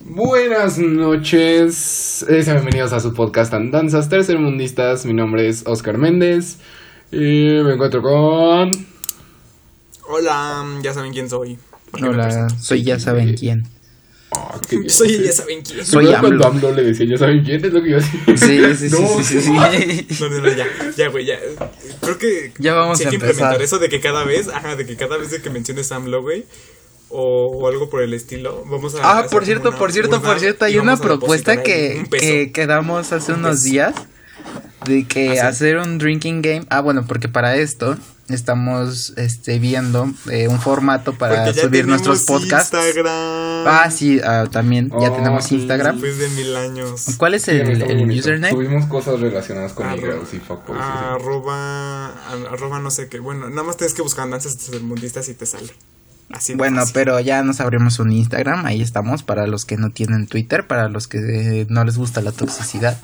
Buenas noches, eh, sean bienvenidos a su podcast Andanzas Tercermundistas. Mi nombre es Oscar Méndez y me encuentro con. Hola, ya saben quién soy. ¿Por qué me Hola, presento? soy ya saben quién. Ah. Soy ya saben quién. Soy ¿Recuerdas cuando AMLO. AMLO le decía, ya saben quién es lo que yo hacía. Sí, sí, sí, No, sí, sí, sí. No, no, no, ya, ya, güey, ya. Creo que. Ya vamos sí a hay que empezar. implementar eso de que cada vez, ajá, de que cada vez de que menciones AMLO, güey, o, o algo por el estilo, vamos a. Ah, por cierto, por cierto, urna por cierto, hay una propuesta que, un peso. que quedamos hace Un unos peso. días de que ¿Ah, sí? hacer un drinking game. Ah, bueno, porque para esto estamos este viendo eh, un formato para ya subir tenemos nuestros podcasts. Instagram. Ah, sí, ah, también ya Oh, tenemos sí. Instagram. Después de mil años. ¿Cuál es Sí, el, el username? Subimos cosas relacionadas con Arroba- negros y fuckboys. Arroba, arroba no sé qué. Bueno, nada más tienes que buscar danzas mundistas y te sale. Así Bueno, fácil. pero ya nos abrimos un Instagram, ahí estamos, para los que no tienen Twitter, para los que eh, no les gusta la toxicidad.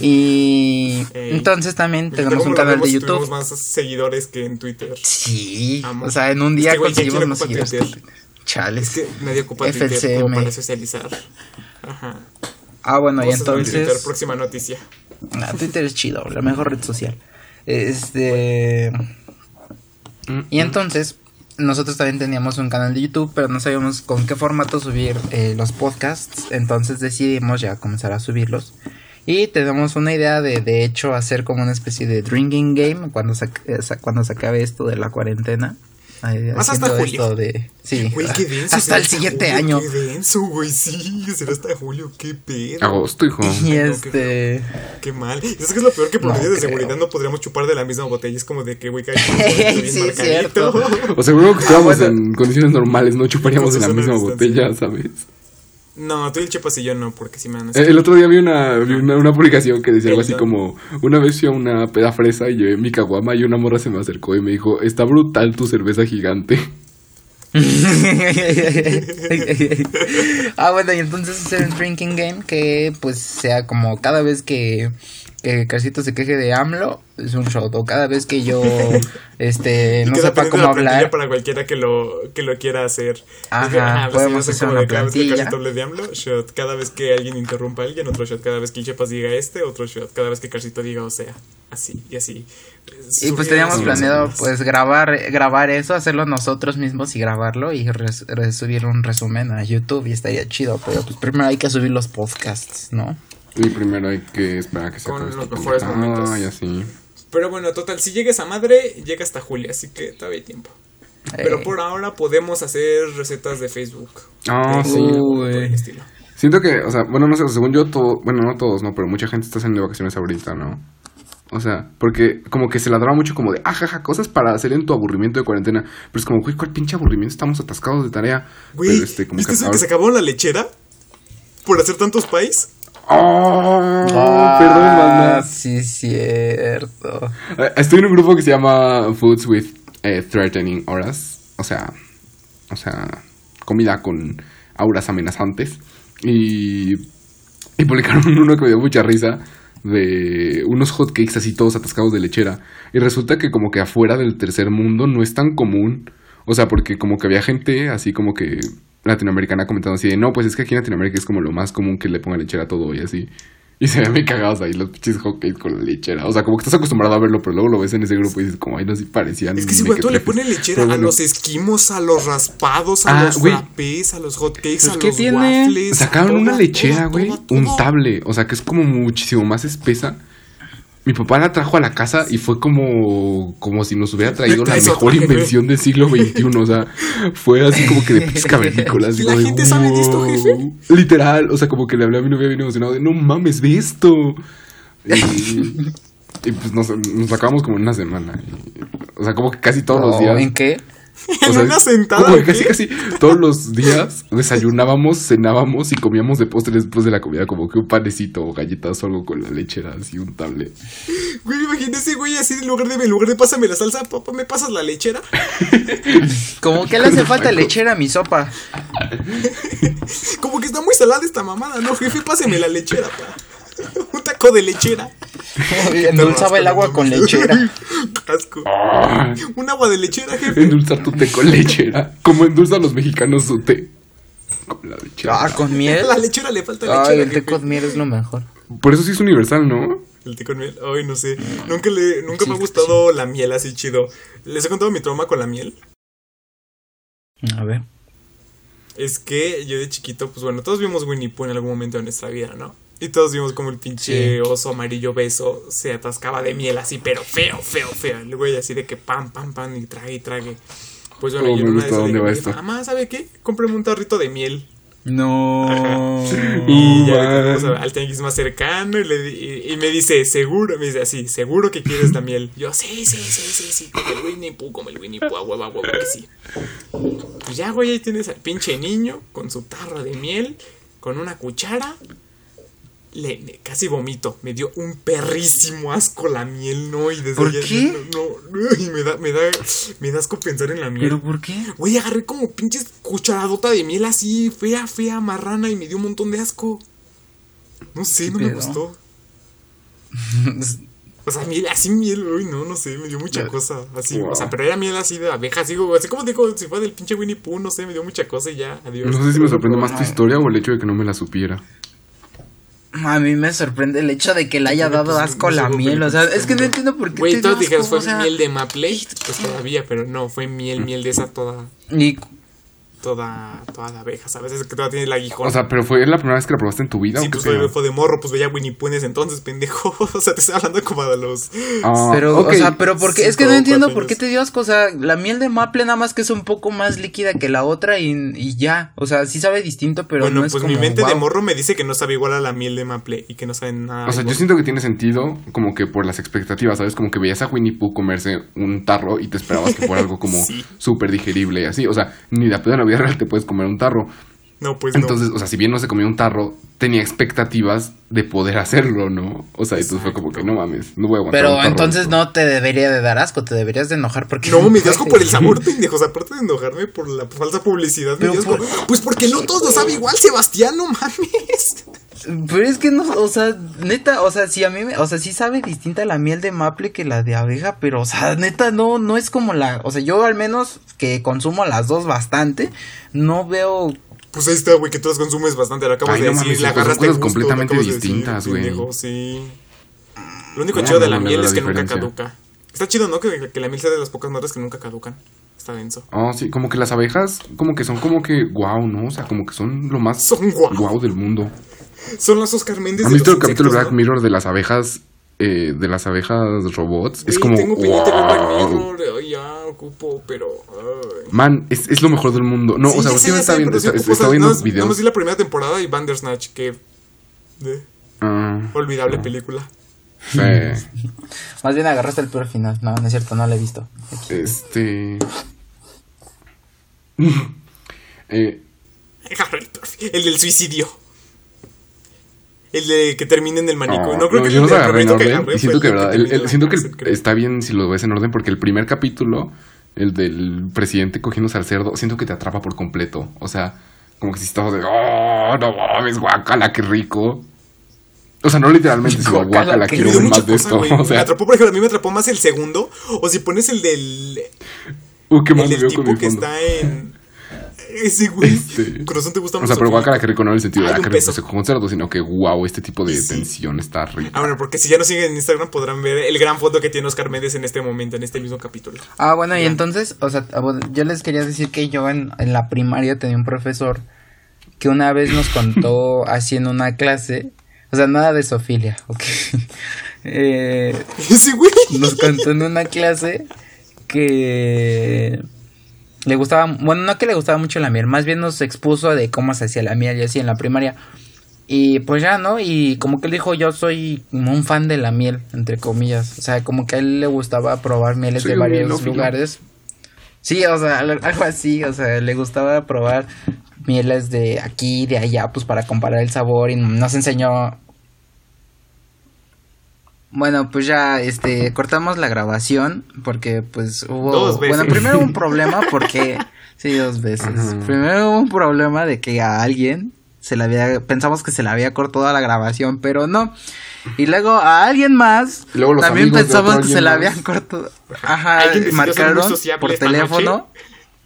Y Ey. entonces también tenemos un canal de YouTube. Más seguidores que en Twitter. Sí, Amo. o sea, en un Es día que, güey, ¿quién conseguimos ocupar seguidores. Twitter? Chales. Es que nadie ocupa Twitter FCM. como para socializar. Ajá. Ah, bueno, y subir Twitter, entonces... próxima noticia. Ah, Twitter es chido, la mejor red social. Este... Y entonces, nosotros también teníamos un canal de YouTube, pero no sabíamos con qué formato subir eh, los podcasts. Entonces decidimos ya comenzar a subirlos. Y tenemos una idea de, de hecho, hacer como una especie de drinking game cuando se, eh, cuando se acabe esto de la cuarentena. Más hasta julio. esto de... Sí, Güey, qué denso. hasta el siguiente julio, año. Qué denso, güey. Sí, será hasta julio. Qué pedo. Agosto, hijo. Y no, este... Qué mal. ¿Y ¿Sabes qué es lo peor? Que por No medidas de creo. seguridad no podríamos chupar de la misma botella. Es como de que, güey, cada bien Sí, es marcadito. cierto. O seguro que estuviéramos bueno. en condiciones normales, no chuparíamos de la misma distancia. botella, ¿sabes? No, tú y el Chepas y yo no, porque si me van a Eh, El otro día vi una, vi una, una publicación que decía algo así como, una vez fui a una peda fresa y llevé mi caguama y una morra se me acercó y me dijo, está brutal tu cerveza gigante. ah, bueno, y entonces hacer un drinking game que pues sea como cada vez que, que Carcito se queje de AMLO, es un shot. O cada vez que yo este no sepa cómo la plantilla hablar. para cualquiera que lo, que lo quiera hacer. Ajá, podemos hacer una de cada vez que plantilla. De AMLO, shot. Cada vez que alguien interrumpa a alguien, otro shot. Cada vez que Chepas diga este, otro shot. Cada vez que Carcito diga o sea. Así, y así. Y pues teníamos planeado pues grabar grabar eso, hacerlo nosotros mismos y grabarlo y res- re- subir un resumen a YouTube y estaría chido, pero pues primero hay que subir los podcasts, ¿no? Y primero hay que esperar a que se Con los esta mejores momentos. y así. Pero bueno, total, si llega esa madre, llega hasta julio, así que todavía hay tiempo. Pero Eh, por ahora podemos hacer recetas de Facebook. Ah, sí. por el Uy. estilo. Siento que, o sea, bueno, no sé, según yo, todo, bueno, no todos, no, pero mucha gente está haciendo vacaciones ahorita, ¿no? O sea, porque como que se ladraba mucho como de, ajaja, cosas para hacer en tu aburrimiento de cuarentena. Pero es como, güey, ¿cuál pinche aburrimiento? Estamos atascados de tarea. Güey, pero este, como ¿viste eso ahora- que se acabó la lechera? Por hacer tantos países. ¡Oh! ah, Perdón, banda. Sí, cierto. Eh, Estoy en un grupo que se llama Foods with eh, Threatening Auras. O sea, o sea, comida con auras amenazantes. Y, y publicaron uno que me dio mucha risa de unos hotcakes así todos atascados de lechera. Y resulta que como que afuera del tercer mundo no es tan común. O sea, porque como que había gente así como que latinoamericana comentando así de, no, pues es que aquí en Latinoamérica es como lo más común que le pongan lechera a todo y así. Y se ven muy cagados ahí los pinches hotcakes con la lechera. O sea, como que estás acostumbrado a verlo, pero luego lo ves en ese grupo y dices, como, ay, no, sí parecían. Es que si güey, tú le mequetrefes". pones lechera Pero a bueno. los esquimos, a los raspados, a Ah, los güey. frappés, a los hotcakes, Pues, a ¿qué los tiene? waffles. Sacaron una lechera, güey, untable. O sea, que es como muchísimo más espesa. Mi papá la trajo a la casa y fue como, como si nos hubiera traído la mejor invención del siglo XXI. O sea, fue así como que de pinches cavernícolas. así ¿La como de, gente sabe de esto, jefe? Literal, o sea, como que le hablé a mi novia bien emocionado de, no mames, ve esto. Y, y pues nos, nos acabamos como en una semana. Y, o sea, como que casi todos los Oh, días. ¿En qué? En O sea, una sentada. como que ¿o casi, casi todos los días desayunábamos, cenábamos y comíamos de postre después de la comida, como que un panecito o galletas o algo con la lechera, así un tablet. Güey, imagínese, güey, así en lugar de, en lugar de pásame la salsa, papá, ¿me pasas la lechera? Como que le hace falta lechera a mi sopa. Como que está muy salada esta mamada, ¿no, jefe? Páseme la lechera, pa. Un taco de lechera. Endulzaba el agua con lechera. Asco. Un agua de lechera, jefe. Endulzar tu té con lechera. Como endulzan los mexicanos su té. Con la lechera. Ah, con miel. La lechera le falta Ay, lechera. el té con miel es lo mejor. Por eso sí es universal, ¿no? El té con miel. Ay, no sé. Nunca, le, nunca Sí, me ha gustado la miel así chido. ¿Les he contado mi trauma con la miel? A ver. Es que yo de chiquito, pues bueno, todos vimos Winnie Pooh en algún momento de nuestra vida, ¿no? Y todos vimos como el pinche Sí. oso amarillo beso se atascaba de miel así, pero feo, feo, feo. El güey así de que pam, pam, pam, y trague y trague. Pues bueno, Oh, yo me una gusta dónde va esto. mamá, ¿sabe qué? Cómprame un tarrito de miel. No. Y ya a- al tianguis más cercano y, le y me dice, seguro, me dice así, seguro que quieres la miel. Yo, sí, sí, sí, sí, sí, como el Winnie Pooh, como el Winnie Pooh, a huevo, a huevo que sí. Pues ya, güey, ahí tienes al pinche niño con su tarro de miel, con una cuchara. Le, me- casi vomito, me dio un perrísimo asco la miel, ¿no? Y desde ¿Por allá- qué? No, no, y me da, me da, me da asco pensar en la miel. ¿Pero por qué? Güey, agarré como pinches cucharadota de miel así, fea, fea, marrana, y me dio un montón de asco. No sé, no me gustó. O sea, miel, así miel, uy, no, no sé, me dio mucha Ya. cosa. Así, Wow. o sea, pero era miel así de abeja, así, como- así como digo, si fue del pinche Winnie Pooh, no sé, me dio mucha cosa y ya, adiós. No sé si me sorprende más tu historia o el hecho de que no me la supiera. A mí me sorprende el hecho de que le haya Pues, dado no asco la miel. O sea, es que no entiendo por qué. Güey, te todos dijeron fue o sea, miel de Maple, pues todavía, pero no, fue miel, miel de esa toda, Y toda, toda de abeja, ¿sabes? Es que todavía tiene el aguijón. O sea, pero fue la primera vez que la probaste en tu vida Sí, o pues fue, fue de morro, pues veía Winnie Pooh en ese entonces, pendejo. O sea, te estoy hablando como de los. Ah, Pero, o sea, pero ¿por qué? Es que no entiendo por qué te dio asco. O sea, la miel de maple nada más que es un poco más líquida que la otra y, y ya. O sea, sí sabe distinto, pero bueno, no es pues como, mi mente de morro me dice que no sabe igual a la miel de maple y que no sabe nada. O sea, yo siento que tiene sentido como que por las expectativas, ¿sabes? Como que veías a Winnie Pooh comerse un tarro y te esperabas que fuera algo como Sí. súper digerible y así. O sea, ni de pedo en la te puedes comer un tarro. No, pues no. Entonces, o sea, si bien no se comió un tarro, tenía expectativas de poder hacerlo, ¿no? O sea, entonces fue como que no mames, no voy a aguantar. un Pero tarro entonces no te debería de dar asco, te deberías de enojar porque... No, me dio asco por el sabor, pendejos. Aparte de enojarme por la falsa publicidad, me dio asco. por- Pues porque no todos lo sabe igual, Sebastián, no mames. Pero es que no, o sea, neta, o sea, sí a mí, me- o sea, sí sabe distinta la miel de maple que la de abeja, pero, o sea, neta, no, no es como la, o sea, yo al menos que consumo las dos bastante, no veo, Pues ahí está, güey, que tú las consumes bastante. Lo acabas Ay, de no decir, mames, son agarraste cosas gusto, completamente distintas, güey. sí. Lo único No, chido de la miel es la que nunca caduca. Está chido, ¿no? Que, que la miel sea de las pocas madres que nunca caducan. Está denso. Oh, sí, como que las abejas, como que son como que guau, ¿no? O sea, como que son lo más Son guau. guau del mundo. Son las Oscar Méndez ¿Han visto el capítulo Black. Mirror de las abejas, eh, de las abejas robots? es Güey, como, Tengo wow. Ya, ocupo, pero. ay. Man, es, es lo mejor del mundo. No, Sí, o sea, últimamente ya está viendo, sí está, está viendo no, No videos. vi la primera temporada y Bandersnatch, que. de- Ah, olvidable película. sí. más bien agarraste el peor final, no, no es cierto, no la he visto. Este. eh, El del suicidio. El de que termine en el manicomio. no creo que yo el no de lo agarré en orden. Y siento que, verdad, siento que está bien si lo ves en orden, porque el primer capítulo, el del presidente cogiéndose al cerdo, siento que te atrapa por completo. O sea, como que si estamos de, oh, no mames, guacala, qué rico. O sea, no literalmente, sino guacala, quiero Me ver más de esto. O me sea, atrapó, por ejemplo, a mí me atrapó más el segundo. O si pones el del. uh, qué El me del tipo que está en. Ese güey. Este. Corazón te gusta O más. sea, pero guacala, qué rico, no en el sentido de rico peso. se cerdo, sino que wow, este tipo de Sí. tensión está rico. Ah, bueno, porque si ya nos siguen en Instagram podrán ver el gran foto que tiene Oscar Méndez en este momento, en este mismo capítulo. Ah, bueno, y entonces, o sea, yo les quería decir que yo en, en la primaria tenía un profesor que una vez nos contó así en una clase, o sea, nada de sofilia, ok. Eh, Ese güey. nos contó en una clase que le gustaba, bueno, no que le gustaba mucho la miel, más bien nos expuso de cómo se hacía la miel y así en la primaria. Y pues ya, ¿no? Y como que él dijo, yo soy un fan de la miel, entre comillas. O sea, como que a él le gustaba probar mieles Soy de varios lugares. Sí, o sea, al- algo así, o sea, le gustaba probar mieles de aquí, de allá, pues para comparar el sabor y nos enseñó... Bueno, pues ya, este, cortamos la grabación porque pues hubo... Dos veces. Bueno, primero hubo un problema porque... Sí, dos veces. Primero hubo un problema de que a alguien se le había... Pensamos que se le había cortado la grabación, pero no. Y luego a alguien más Y luego los también pensamos que se le habían cortado. Ajá, marcaron sociable por teléfono. noche.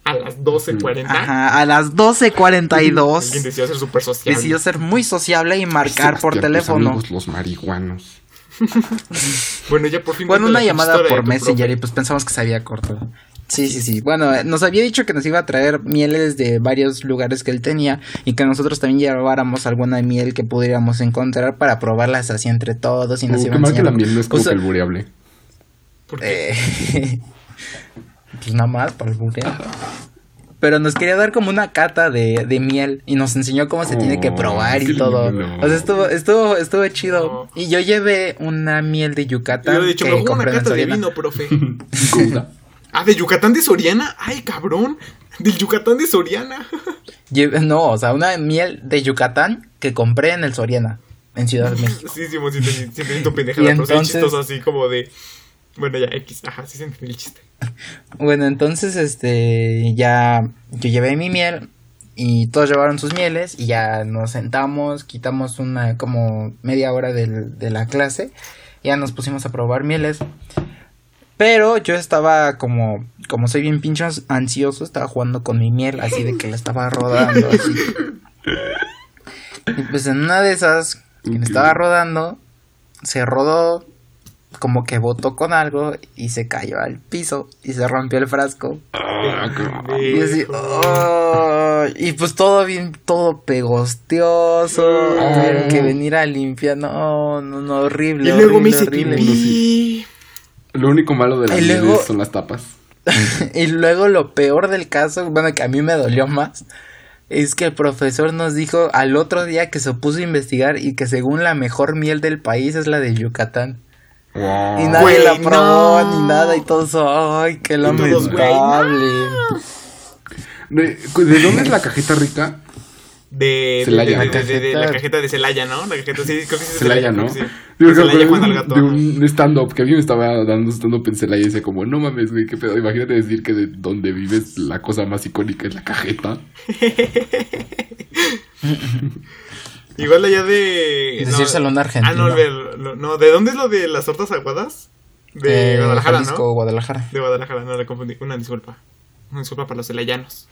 a las 12.40. Ajá, a las Alguien 12.42 decidió ser súper social. decidió ser muy sociable y marcar por teléfono. amigos, los marihuanos. Bueno, ya por fin. Bueno, una la llamada por Messenger profe. y pues pensamos que se había cortado. Sí, sí, sí. Bueno, eh, nos había dicho que nos iba a traer mieles de varios lugares que él tenía y que nosotros también lleváramos alguna miel que pudiéramos encontrar para probarlas así entre todos y nos Uh, iba mal que la miel no es como O sea, que albureable. Porque eh, pues nada más para el bureo. Pero nos quería dar como una cata de, de miel y nos enseñó cómo se tiene que Oh, probar y todo. lindo. O sea, estuvo, estuvo, estuvo chido. Y yo llevé una miel de yo Yucatán le he dicho, que una compré en carta de vino, profe. Ah, de Yucatán de Soriana. Ay, cabrón. Del Yucatán de Soriana. No, o sea, una miel de Yucatán que compré en el Soriana, en Ciudad de México. sí, sí, sí, sí, sí, sí, sí, tu pendejada, Y pero sí entonces- así como de. Bueno, ya, X. Ajá, sí se el chiste. Bueno, entonces, este, ya, yo llevé mi miel y todos llevaron sus mieles y ya nos sentamos, quitamos una, como media hora del- de la clase, ya nos pusimos a probar mieles. Pero yo estaba como, como soy bien pincho ansioso, estaba jugando con mi miel, así de que la estaba rodando, así. Y pues en una de esas, que me estaba rodando, se rodó, como que botó con algo y se cayó al piso y se rompió el frasco. Ah, Y así, oh, y pues todo bien, todo pegostioso. Ah. Tuvieron que venir a limpiar. No, no, no, horrible. Y luego me horrible, hice horrible. pipí. Lo único malo de las luego- son las tapas. y luego lo peor del caso, bueno, que a mí me dolió más, es que el profesor nos dijo al otro día que se puso a investigar y que según la mejor miel del país es la de Yucatán. Wow. Y nadie Güey, la probó no. ni nada y todo eso. Ay, qué todos, güey, lamentable. ¿De, ¿De dónde es la cajeta rica? De, de, Celaya. de, de, de- de la Cajeta. de Celaya, ¿no? La cajeta, sí, creo que sí es de Celaya, ¿no? sí. Yo De creo que un- Gato. de un stand-up que alguien me estaba dando stand-up en Celaya y dice como, no mames, güey, qué pedo. Imagínate decir que de donde vives la cosa más icónica es la cajeta. Igual allá de. Decírselo a un argentino. Ah, no, ver, no, no, ¿de dónde es lo de las tortas aguadas? De Eh, Guadalajara, Jalisco, ¿no? Guadalajara. De Guadalajara, no, la confundí. Una disculpa. Una disculpa para los celayanos.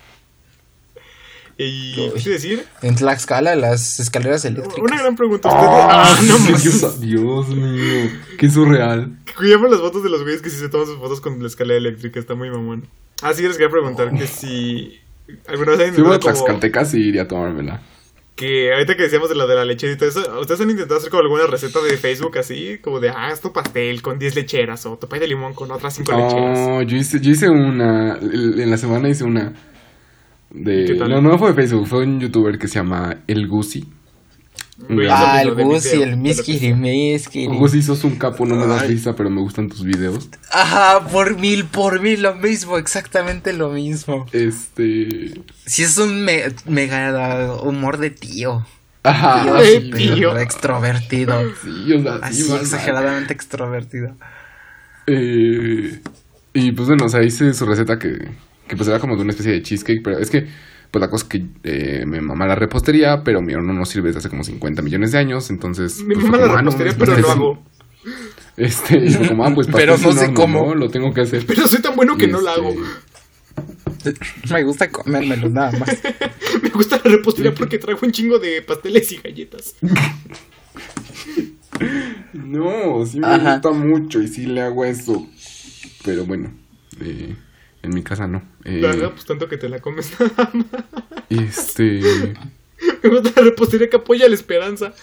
Y. ¿Qué decir? En Tlaxcala, las escaleras eléctricas. Una gran pregunta. ¿Ustedes. Ah, no más. Dios, Dios mío, qué surreal. Cuidamos las fotos de los güeyes que sí se toman sus fotos con la escalera eléctrica. Está muy mamón. Ah, sí, les quería preguntar que si. ¿Alguna vez Si voy a como- Tlaxcaltecas y iría a tomármela. Que ahorita que decíamos de la de la lechera y todo eso, ¿ustedes han intentado hacer como alguna receta de Facebook así? Como de, ah, tu pastel con 10 lecheras o tu pay de limón con otras 5 lecheras. Oh, yo hice, yo hice una, en la semana hice una de... ¿Qué tal? No, no fue de Facebook, fue un youtuber que se llama El Gusi. Ah, el video, el Miskiri. Miskiri. Gusi, sos un capo, no me das risa, pero me gustan tus videos. Ajá, por mil, por mil, lo mismo, exactamente lo mismo. Este... Si es un me- mega humor de tío. Ajá. Tío, Ay, súper tío. extrovertido. Sí, o sea, sí, Así más exageradamente extrovertido. Eh, y pues bueno, o sea, hice su receta que, que pues era como de una especie de cheesecake, pero es que pues la cosa es que eh, me mamá la repostería, pero mi horno no sirve desde hace como 50 millones de años, entonces... Mi pues, mamá la no, repostería, pues, pero lo hago. Este, y fue como, ah, pues Pero pastel no sé horno, cómo. ¿no? Lo tengo que hacer. Pero soy tan bueno que Y no la este, hago. Me gusta comérmelo nada más. Me gusta la repostería porque traigo un chingo de pasteles y galletas. No, sí me Ajá. gusta mucho y sí le hago eso. Pero bueno, eh, en mi casa no. Eh, Ajá, pues tanto que te la comes nada más. este... Me gusta la repostería que apoya la esperanza.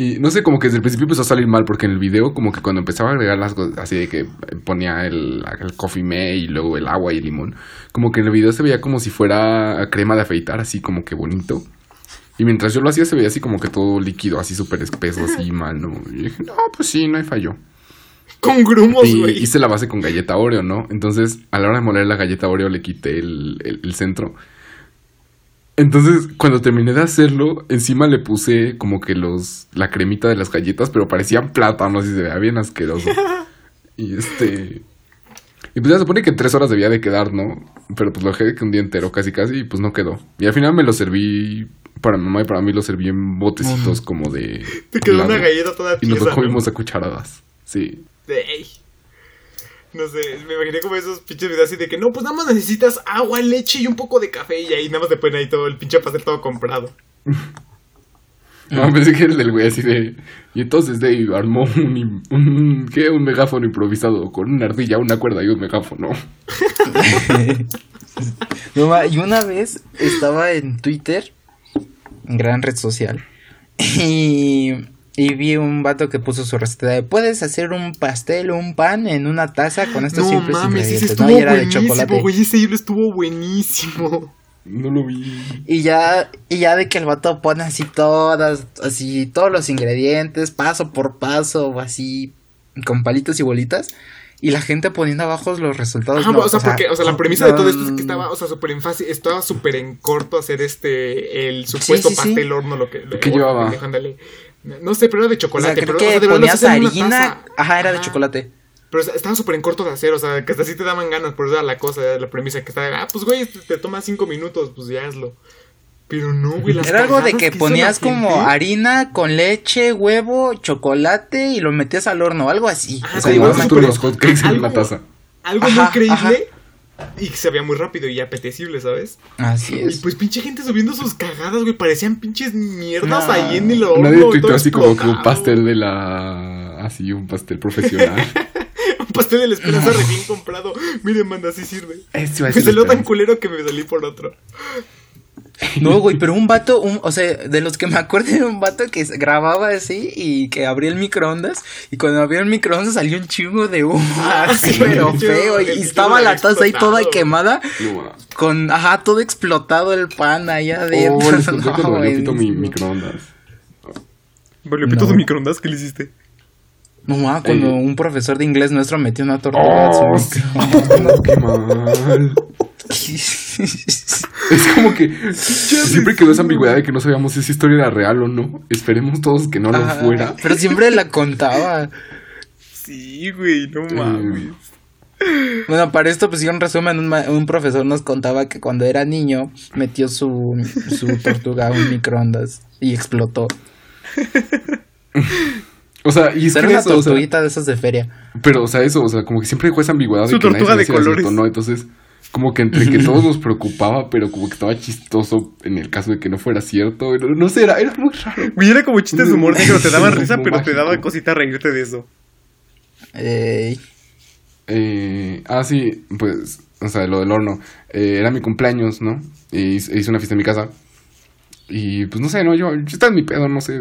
Y no sé, como que desde el principio empezó a salir mal, porque en el video, como que cuando empezaba a agregar las cosas, así de que ponía el, el coffee me y luego el agua y el limón, como que en el video se veía como si fuera crema de afeitar, así como que bonito. Y mientras yo lo hacía, se veía así como que todo líquido, así súper espeso, así mal, ¿no? Y dije, no, pues sí, no hay fallo. Con grumos, güey. hice la base con galleta Oreo, ¿no? Entonces, a la hora de moler la galleta Oreo, le quité el, el- el centro. Entonces, cuando terminé de hacerlo, encima le puse como que los la cremita de las galletas, pero parecían plátanos y se veía bien asqueroso. y este... Y pues ya se supone que en tres horas debía de quedar, ¿no? Pero pues lo dejé que un día entero, casi casi, y pues no quedó. Y al final me lo serví, para mi mamá y para mí lo serví en botecitos como de... Te quedó helado. una galleta toda Y nos tiesa. lo comimos a cucharadas. Sí. Ey. No sé, me imaginé como esos pinches videos así de que no, pues nada más necesitas agua, leche y un poco de café y ahí nada más te ponen ahí todo el pinche pastel todo comprado. No, pensé que era el del güey así de. Y entonces Dave armó un, un, ¿qué? un megáfono improvisado con una ardilla, una cuerda y un megáfono. No, y una vez estaba en Twitter, gran red social, y, y vi un vato que puso su receta de puedes hacer un pastel o un pan en una taza con estos no simples mames, ese ingredientes, estuvo ¿no? Y era de chocolate. güey, ese hilo estuvo buenísimo. No lo vi. Y ya, y ya de que el vato pone así todas, así todos los ingredientes, paso por paso, así, con palitos y bolitas. Y la gente poniendo abajo los resultados. Ajá, no, o sea, porque, o sea, la premisa de todo esto es no, que estaba, o sea, súper en fácil, estaba súper en corto hacer este, el supuesto sí, sí. pastel horno, lo que... lo- ¿Qué llevaba? pendejo, ándale. No sé, pero era de O chocolate, sea, creo pero, o sea, que ponías harina. taza. Ajá, era de chocolate. Pero o sea, estaba súper en corto de hacer, o sea, que hasta así te daban ganas, por eso era la cosa, era la premisa, que estaba, ah, pues güey, te, te toma cinco minutos, pues ya hazlo. Pero no, güey, las Era algo de que ponías como gente. harina con leche, huevo, chocolate y lo metías al horno, algo así. Ah, O sea, igual tú los hotcakes en algo- una taza. Algo Ajá, muy creíble y se veía muy rápido y apetecible, ¿sabes? Así Y es. pues pinche gente subiendo sus cagadas, güey, parecían pinches mierdas No. ahí en el horno. Nadie tuiteó así como que un pastel de la. Así, un pastel profesional. Un pastel de la esperanza recién comprado. Miren, manda, así sirve. Iba a Me salió tan culero que me salí por otro. No, güey, pero un vato, un, o sea, de los que me acuerdo era un vato que grababa así y que abría el microondas y cuando abría el microondas salió un chingo de humo así, sí, pero feo y estaba la taza ahí toda quemada No, con, ajá, todo explotado el pan ahí adentro. Oh, les No, cuando pito mi microondas. Vale, pito tu microondas, ¿qué le hiciste? No, ma, cuando Eh. un profesor de inglés nuestro metió una tortuga Oh, en su microondas. qué mal. Es como que siempre quedó esa ambigüedad de que no sabíamos si esa historia era real o no. Esperemos todos que no lo Ajá, fuera. Pero siempre la contaba. Sí, güey, no mames. Bueno, para esto, pues, sí, un resumen, un, ma- un profesor nos contaba que cuando era niño metió su, su tortuga a un microondas y explotó. O sea, y es Era que una eso, o sea, tortuguita de esas de feria. pero, o sea, eso, o sea, como que siempre dejó esa ambigüedad de Su que nadie tortuga sabía de cierto colores. no. Entonces, como que entre que todos nos preocupaba, pero como que estaba chistoso en el caso de que no fuera cierto. No, no sé, era, era muy raro. Güey, era como chistes de humor negro, te daban risa, pero te daba cosita reírte de eso. Ey. Eh, ah, sí, pues, o sea, lo del horno. Eh, era mi cumpleaños, ¿no? Y hice hice una fiesta en mi casa. Y pues no sé, ¿no? Yo, yo estaba en mi pedo, no sé.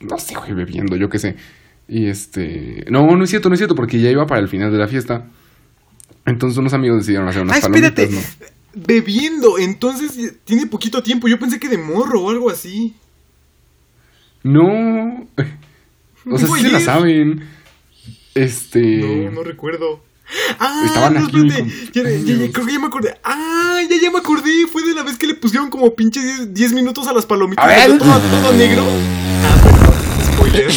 No sé, güey, bebiendo, yo qué sé. Y este. No, no es cierto, no es cierto, porque ya iba para el final de la fiesta. Entonces unos amigos decidieron hacer unas Ah, espérate. palomitas, ¿no? Bebiendo, entonces tiene poquito tiempo. Yo pensé que de morro o algo así. No. O sea, sí se la saben. Este. No, no recuerdo. Ah, Estaban no, aquí espérate. Ya, ya, ya, creo que ya me acordé. Ah, ya, ya me acordé. Fue de la vez que le pusieron como pinches 10, 10 minutos a las palomitas. A ver. todo negro. Ah, perdón, spoiler.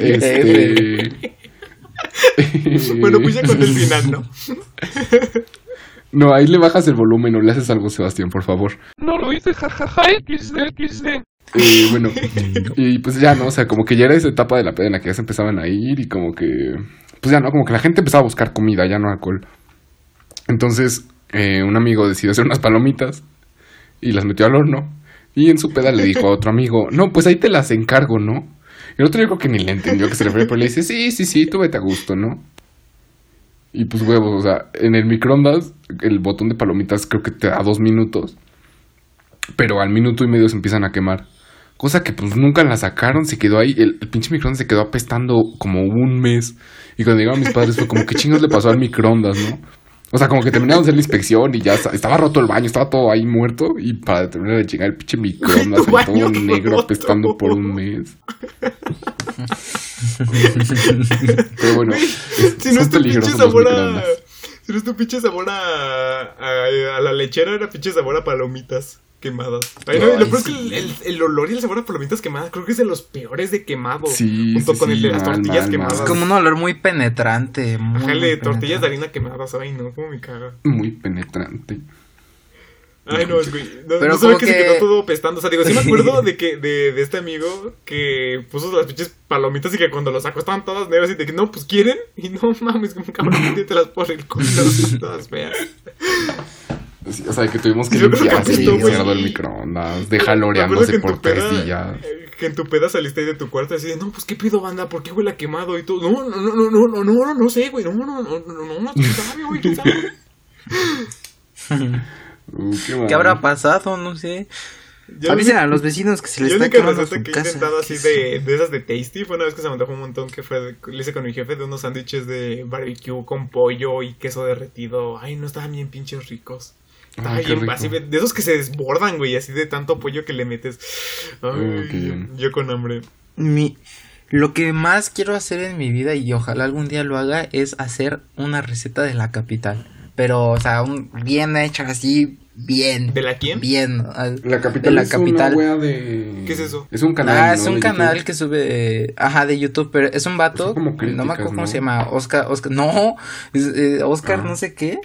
Este. bueno, pues ya conté el final, ¿no? No, ahí le bajas el volumen o le haces algo, Sebastián, por favor. No lo hice, jajaja, XD, XD. Eh, bueno, y pues ya, ¿no? O sea, como que ya era esa etapa de la peda en la que ya se empezaban a ir y como que, pues ya, ¿no? Como que la gente empezaba a buscar comida, ya no alcohol. Entonces, eh, un amigo decidió hacer unas palomitas y las metió al horno. Y en su peda le dijo a otro amigo, no, pues ahí te las encargo, ¿no? El otro yo creo que ni le entendió que se refería, pero le dice, sí, sí, sí, tú vete a gusto, ¿no? Y pues huevos, o sea, en el microondas, el botón de palomitas creo que te da dos minutos. Pero al minuto y medio se empiezan a quemar. Cosa que pues nunca la sacaron, se quedó ahí. El, el pinche microondas se quedó apestando como un mes. Y cuando llegaron mis padres fue como, ¿qué chingos le pasó al microondas, no? O sea, como que terminaron de hacer la inspección y ya esta- estaba roto el baño, estaba todo ahí muerto. Y para terminar de chingar el pinche microondas, ahí todo negro roto. apestando por un mes. Pero bueno, es- Si no es sabor a. Si no es tu pinche sabor a, a. a la lechera, era pinche sabor a palomitas quemadas. Ay, no, lo peor es que sí. el, el- el olor y el sabor a palomitas quemadas creo que es de los peores de quemado. Sí, Junto sí, con el sí, de las mal, tortillas mal, quemadas. mal. Es como un olor muy penetrante. Muy, Ajá, el muy de tortillas de penetrante. harina quemadas. Ay, no, como me caga. Muy penetrante. Ay, no, es güey. No, Pero no como que, se que- quedó todo pestando. O sea, digo, sí me acuerdo de que de, de este amigo que puso las pinches palomitas y que cuando las sacó estaban todas negras y de que no, pues quieren. Y no mames, como cabrón, métetelas por el culo. Todas feas. Sí, o sea, que tuvimos que Yo creo que limpiar cerdo el microondas, deja Me acuerdo loreándose que en por tres peda- días. eh, Que en tu peda saliste ahí de tu cuarto así de, no, pues qué pido banda, ¿por qué huele a quemado y todo? No, no, no, no, no, no, no, no, no sé, güey, no, no, no, no, no, no, quién sabe, güey, quién sabe. Uh, qué, mal. ¿Qué habrá pasado? No sé. Yo Avisen a los vecinos que se les Yo está quemando su que he intentado así de, de esas de Tasty fue una vez que se me antojó un montón que fue, de- le hice con mi jefe de unos sándwiches de barbecue con pollo y queso derretido. Ay, no estaban bien pinches ricos. Ay, qué bien, rico. así de esos que se desbordan, güey, así de tanto pollo que le metes. Ay, qué bien. yo con hambre. Mi, lo que más quiero hacer en mi vida y ojalá algún día lo haga es hacer una receta de la capital. Pero, o sea, un, bien hecha así, bien. ¿De la quién? Bien. ah, La capital de la es capital. una wea de... ¿Qué es eso? Es un canal, ah, ¿no? es un de canal YouTube. que sube, eh, ajá, de YouTube, pero es un vato, Son como no me críticas, acuerdo cómo se llama, Oscar, Oscar, no, es, eh, Oscar Ah. no sé qué,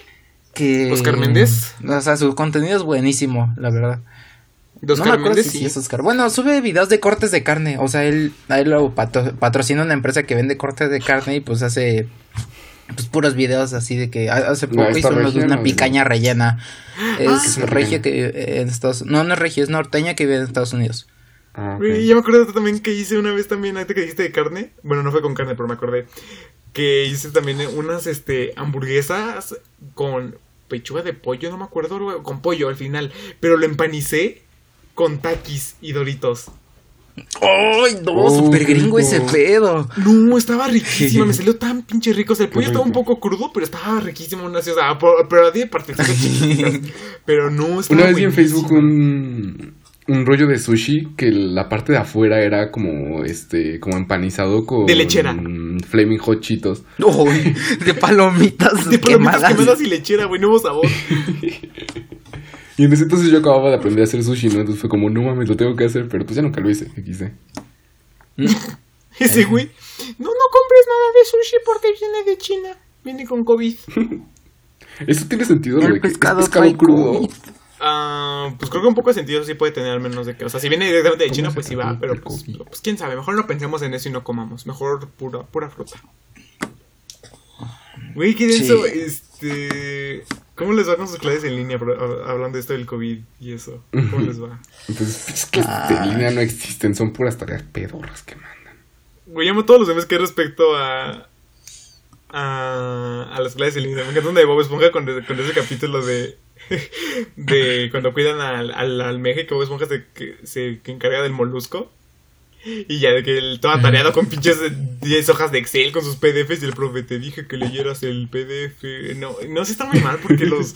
que... ¿Oscar Méndez? O sea, su contenido es buenísimo, la verdad. ¿De no Oscar me acuerdo Méndez? si Sí. es Oscar. Bueno, sube videos de cortes de carne. O sea, él, a él lo patro- patrocina una empresa que vende cortes de carne y pues hace pues puros videos así de que ha- hace No, poco esta hizo uno de regia, una ¿no? picaña rellena. Es Ah. regia que vive en Estados No, no es regia, es norteña que vive en Estados Unidos. Ah. Güey, ya me acuerdo también que hice una vez también, ahorita que dijiste de carne. Bueno, no fue con carne, pero me acordé. Que hice también unas este, hamburguesas con pechuga de pollo, no me acuerdo, con pollo al final. Pero lo empanicé con taquis y doritos. ¡Ay, no! Oh, super gringo ese pedo. No, estaba riquísima, me salió tan pinche rico. O sea, el pollo estaba un poco crudo, pero estaba riquísimo. Una, o sea, pero de partecitas chiquitas. Pero no, estaba Una vez vi en Facebook un, un rollo de sushi que la parte de afuera era como este como empanizado con De lechera. flaming hot Cheetos. ¡Ay! de palomitas De palomitas quemadas. quemadas y lechera, güey, nuevo sabor. Y en ese entonces yo acababa de aprender a hacer sushi, ¿no? Entonces fue como, no mames, lo tengo que hacer, pero pues ya nunca lo hice, XD. Ese güey, no, no compres nada de sushi porque viene de China. Viene con COVID. Eso tiene sentido, El güey. pescado pescado crudo. COVID. Ah, pues creo que un poco de sentido sí puede tener al menos de que, o sea, si viene directamente de ¿Cómo China, pues sí va, pero pues, pues quién sabe, mejor no pensemos en eso y no comamos, mejor pura, pura fruta. Güey, qué Sí. denso, este, ¿cómo les va con sus clases en línea hablando de esto del COVID y eso? ¿Cómo les va? Entonces, es que de línea no existen, son puras tareas pedorras que mandan. Güey, llamo todos los memes que hay respecto a. A, a las clases en línea. Me encanta de Bob Esponja con, con ese capítulo de. De cuando cuidan al, al almeja y que Bob Esponja se, que, se que encarga del molusco. Y ya de que él todo atareado con pinches 10 hojas de Excel con sus PDFs y el profe te dije que leyeras el PDF. No, no, sí está muy mal porque los.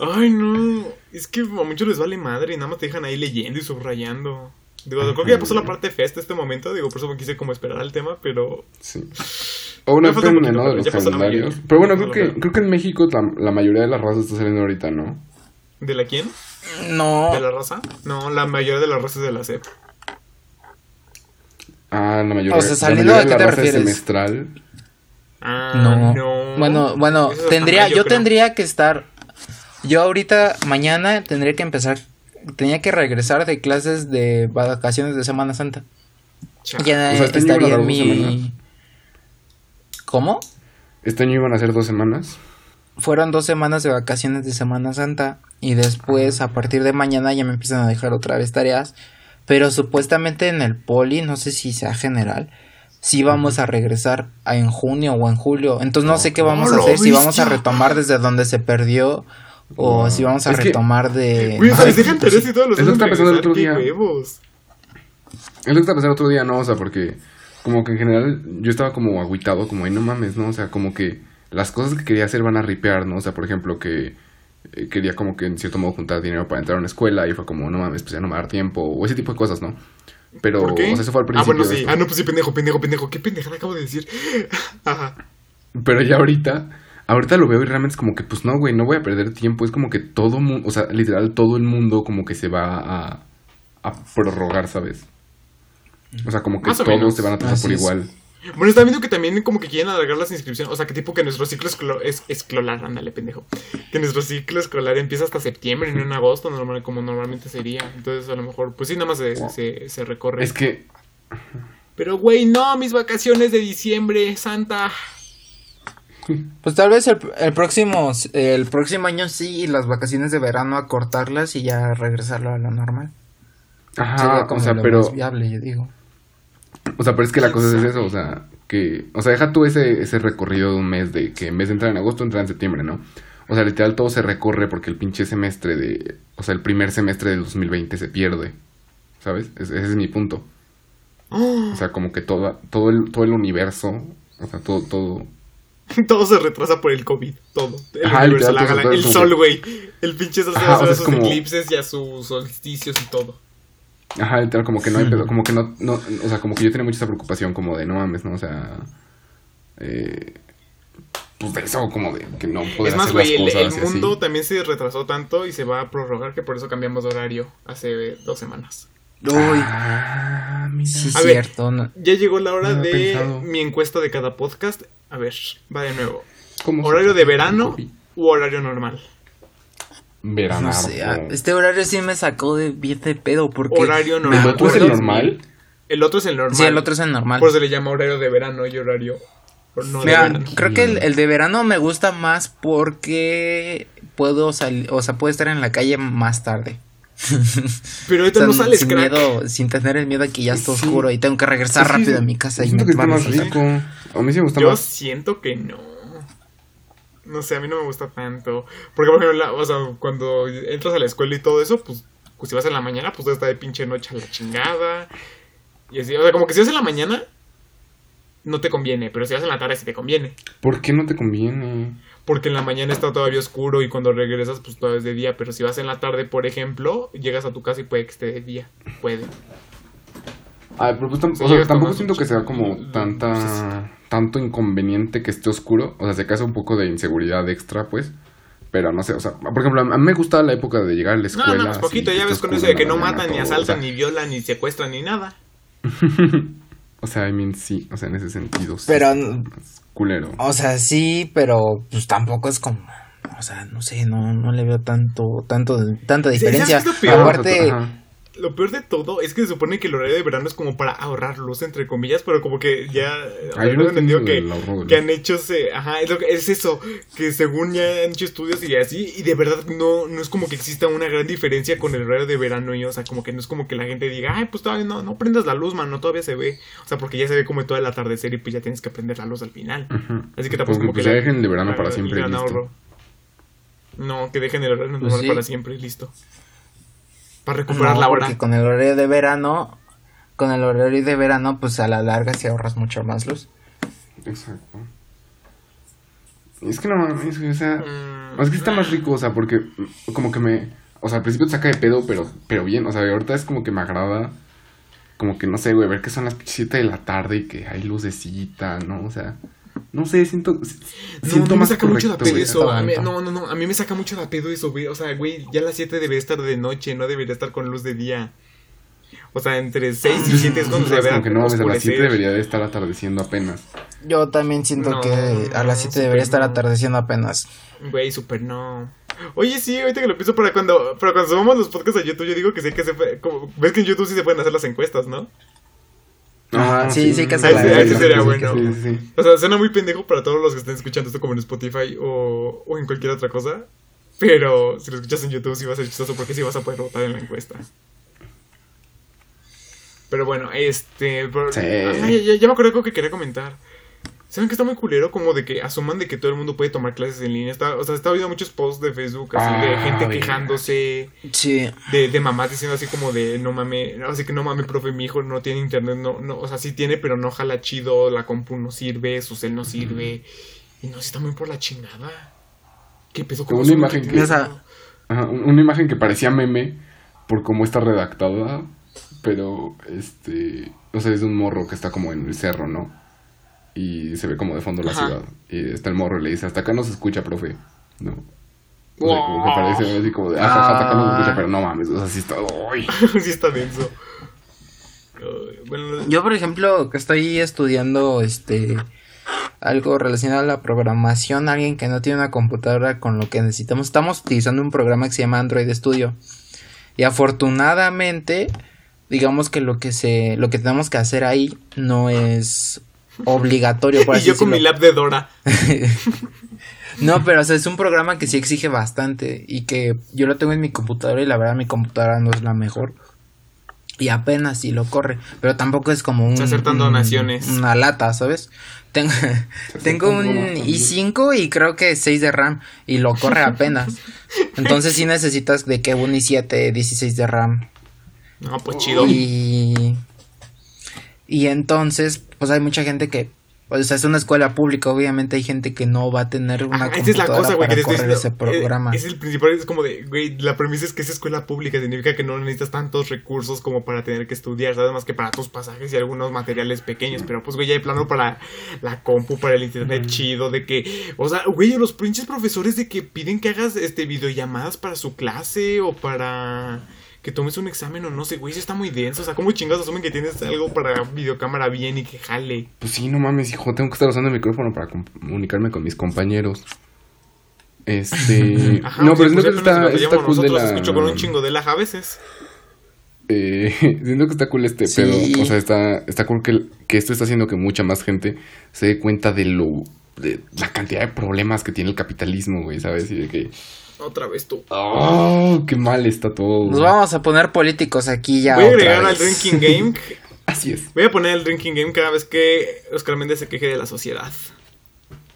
Ay, no. Es que a muchos les vale madre y nada más te dejan ahí leyendo y subrayando. Digo, creo que ya pasó la parte fea hasta este momento. Digo, por eso me quise como esperar al tema, pero. Sí. O no Me falta un depende, poquito, ¿no? De los la calendarios. Pero bueno, creo la que, creo que en México la, la mayoría de la raza está saliendo ahorita, ¿no? ¿De la quién? No. ¿De la raza? No, la mayoría de las razas de la CEP. Ah, la mayoría, O sea, la saliendo, mayoría ¿a de qué la te raza es refieres? semestral. Ah, No. no. Bueno, bueno, Eso es tendría, mayo, yo creo. tendría que estar. Yo ahorita, mañana, tendría que empezar. Tenía que regresar de clases de vacaciones de Semana Santa. Ya O sea, este estaría en mi. ¿Cómo? Este año iban a ser dos semanas. Fueron dos semanas de vacaciones de Semana Santa. Y después, a partir de mañana, ya me empiezan a dejar otra vez tareas. Pero supuestamente en el poli, no sé si sea general. Si vamos a regresar a en junio o en julio. Entonces no sé qué vamos a ¡Hola, hacer. Si vamos a retomar desde donde se perdió. O si vamos a Es que- retomar de. Güey, o sea, Ay, les dejan pues, tareas y todos los es lo que hacen estaba pensando el regresar, otro qué día. huevos. Es lo que está pensando otro día, ¿no? O sea, porque como que en general yo estaba como agüitado, como, ay, no mames, ¿no? O sea, como que las cosas que quería hacer van a ripear, ¿no? O sea, por ejemplo, que eh, quería como que en cierto modo juntar dinero para entrar a una escuela y fue como, no mames, pues ya no me va a dar tiempo, o ese tipo de cosas, ¿no? Pero, ¿Por qué? o sea, eso fue al ah, principio. bueno, de sí. Ah, no, pues sí, pendejo, pendejo, pendejo. ¿Qué pendejada acabo de decir? Ajá. Pero ya ahorita, ahorita lo veo y realmente es como que, pues no, güey, no voy a perder tiempo. Es como que todo mundo, o sea, literal, todo el mundo como que se va a, a prorrogar, ¿sabes? O sea, como que Más todos menos. se van a tratar Así por es. igual. Bueno, está viendo que también como que quieren alargar las inscripciones. O sea, que tipo que nuestro ciclo es escolar, ándale, pendejo. Que nuestro ciclo escolar empieza hasta septiembre y no en agosto, normal, como normalmente sería. Entonces, a lo mejor, pues sí, nada más se, se, se recorre. Es que, Pero, güey, no, mis vacaciones de diciembre, Santa. Pues tal vez el, el próximo el próximo año sí y las vacaciones de verano acortarlas y ya regresarlo a lo normal. ajá, Sería como o sea, lo pero, más viable, yo digo. O sea, pero es que la cosa es eso, o sea, que, o sea, deja tú ese, ese recorrido de un mes de que en vez de entrar en agosto, entra en septiembre, ¿no? O sea, literal todo se recorre porque el pinche semestre de, o sea, el primer semestre del 2020 se pierde, ¿sabes? Es- ese es mi punto. O sea, como que toda, todo el, todo el universo, o sea, todo, todo, Todo se retrasa por el COVID, todo. El Ajá, universo, la todo el como sol, güey. El pinche sol sus eclipses y a sus solsticios y todo. Ajá, literal, como que no hay pedo, como que no, no, o sea, como que yo tenía mucha esa preocupación, como de no mames, ¿no? O sea, eh, pues de eso, como de que no poder es más, hacer güey, el, las el cosas así. mundo también se retrasó tanto y se va a prorrogar que por eso cambiamos de horario hace dos semanas. Uy, Ah, sí A ver. cierto. no- Ya llegó la hora No de pensado. mi encuesta de cada podcast. A ver, va de nuevo. ¿Cómo se- ¿Horario de verano u horario normal? Verano. No sé, ah, este horario sí me sacó de bien de pedo porque Horario ¿El normal. otro es el normal? El otro es el normal. Sí, el otro es el normal. Por eso le llama horario de verano y horario no de Mira, creo que el, el de verano me gusta más porque puedo salir, o sea, puedo estar en la calle más tarde. Pero O ahorita sea, no sales, sin crack. miedo, sin tener el miedo de que ya está Sí. oscuro y tengo que regresar Sí, sí, rápido sí. a mi casa y Siento me que está van a más rico. A mí sí me gusta Yo más. siento que no. No sé, a mí no me gusta tanto. Porque, por ejemplo, la- o sea, cuando entras a la escuela y todo eso, pues, pues si vas en la mañana, pues está de pinche noche a la chingada. Y así, o sea, como que si vas en la mañana, no te conviene. Pero si vas en la tarde, sí te conviene. ¿Por qué no te conviene? Porque en la mañana está todavía oscuro y cuando regresas, pues todavía es de día. Pero si vas en la tarde, por ejemplo, llegas a tu casa y puede que esté de día. Puede. Ay, pero pues tam- Sí, o sea, llegas tampoco siento que sea como tanta tanto inconveniente que esté oscuro. O sea, se casa un poco de inseguridad extra, pues. Pero no sé, o sea, por ejemplo, a mí me gusta la época de llegar a la No, escuela. no, pues poquito. Ya ves con eso de que no matan, ni asaltan, o sea, ni violan, ni secuestran, ni nada. O sea, I mean, sí, o sea, en ese sentido. sí Pero, es culero. o sea, sí, pero pues tampoco es como, o sea, no sé, no, no le veo tanto, tanto, tanta diferencia. ¿sabes qué es lo peor? Aparte, Ajá. Lo peor de todo es que se supone que el horario de verano es como para ahorrar luz, entre comillas, pero como que ya tengo no entendido que, han hecho se, ajá, es, lo que- es eso, que según ya han hecho estudios y así, y de verdad no, no es como que exista una gran diferencia con el horario de verano y, o sea, como que no es como que la gente diga, ay, pues todavía no, no prendas la luz, mano, todavía se ve, o sea, porque ya se ve como todo el atardecer y pues ya tienes que prender la luz al final. Ujú. Así que tampoco como que pues, ya dejen de verano para siempre listo. ahorro. No, que dejen el horario normal Pues sí. para siempre y listo. Para no, recuperar la hora. porque con el horario de verano, con el horario de verano, pues a la larga sí ahorras mucho más luz. Exacto. Y es que no mames, o sea, Mm. es que está más rico, o sea, porque mm, como que me, o sea, al principio te saca de pedo, pero, pero bien, o sea, ahorita es como que me agrada, como que no sé, güey, ver que son las 7 de la tarde y que hay lucecita, ¿no? O sea, no sé, siento, No, siento a mí me más saca mucho de pedo güey. eso. A mí- Tanto. no, no, no. A mí me saca mucho de pedo eso, güey. O sea, güey, ya a las 7 debería estar de noche, no debería estar con luz de día. O sea, entre 6 y 7 es cuando se ve que no, a las 7 oscurecer. debería de estar atardeciendo apenas. Yo también siento No, que a las 7 no, debería estar no. atardeciendo apenas. Güey, súper no. Oye, sí, ahorita que lo pienso para cuando, para cuando subamos los podcasts a YouTube, yo digo que sí que se puede, como, ves que en YouTube sí se pueden hacer las encuestas, ¿no? Ajá, sí, sí, que sí sería bueno. Sí, sí, sí. O sea, suena muy pendejo para todos los que estén escuchando esto como en Spotify o, o en cualquier otra cosa. Pero si lo escuchas en YouTube sí va a ser chistoso porque sí vas a poder votar en la encuesta. Pero bueno, este... pero- Sí. Ay, ya, ya me acordé de algo que quería comentar. ¿Saben que está muy culero? Como de que asuman de que todo el mundo puede tomar clases en línea. Está, o sea, está habiendo muchos posts de Facebook así de Ah, gente quejándose Sí. de, de mamás diciendo así como de no mames, así que no mames, profe, mi hijo no tiene internet, no, no, o sea, sí tiene, pero no jala chido, la compu no sirve, su cel no sirve, y no, sí está muy por la chingada. ¿Qué pedo con Una imagen que- Esa- Ajá, un- una imagen que parecía meme por cómo está redactada, pero este, o sea, es de un morro que está como en el cerro, ¿no? Y se ve como de fondo la Ajá. ciudad. Y está el morro y le dice, hasta acá no se escucha, profe. No. O sea, como que parece así como de, ah, hasta acá no se escucha, pero no mames, o sea, sí está, ¡ay! sí está denso. Bueno, Yo, por ejemplo, que estoy estudiando este algo relacionado a la programación, alguien que no tiene una computadora con lo que necesitamos, estamos utilizando un programa que se llama Android Studio. Y afortunadamente, digamos que lo que se lo que tenemos que hacer ahí no es obligatorio, por y así yo con mi lab de Dora. No, pero o sea, es un programa que sí exige bastante y que yo lo tengo en mi computadora y la verdad mi computadora no es la mejor. Y apenas si lo corre, pero tampoco es como un, acertando un- donaciones. una lata, ¿sabes? Tengo, tengo un donaciones. i5 y creo que 6 de RAM y lo corre apenas. Entonces sí necesitas de que un i7, 16 de RAM. No, pues chido. Y y entonces, pues hay mucha gente que o sea, es una escuela pública, obviamente hay gente que no va a tener una Ajá, esa es la cosa, güey, que correr ese diciendo. programa. Eh, Es, el principal, es como de, güey, la premisa es que es escuela pública, significa que no necesitas tantos recursos como para tener que estudiar, ¿sabes? Más que para tus pasajes y algunos materiales pequeños, pero pues, güey, ya hay plano para la compu, para el internet chido, de que, o sea, güey, los pinches profesores de que piden que hagas, este, videollamadas para su clase o para que tomes un examen o no sé, güey, eso está muy denso, o sea, ¿cómo chingados asumen que tienes algo para videocámara bien y que jale? Pues sí, no mames, hijo, tengo que estar usando el micrófono para comunicarme con mis compañeros. Este. Ajá, no, pero siento pues, que al menos está, está cool de la. escucho con un chingo de laja a veces. Eh, siento que está cool este Sí. pedo. O sea, está, está cool que, que esto está haciendo que mucha más gente se dé cuenta de lo. de la cantidad de problemas que tiene el capitalismo, güey, ¿sabes? Y de que. Otra vez tú. ¡Oh! ¡Qué mal está todo! Nos vamos a poner políticos aquí ya. Voy a otra agregar al drinking game. Así es. Voy a poner el drinking game cada vez que Oscar Méndez se queje de la sociedad.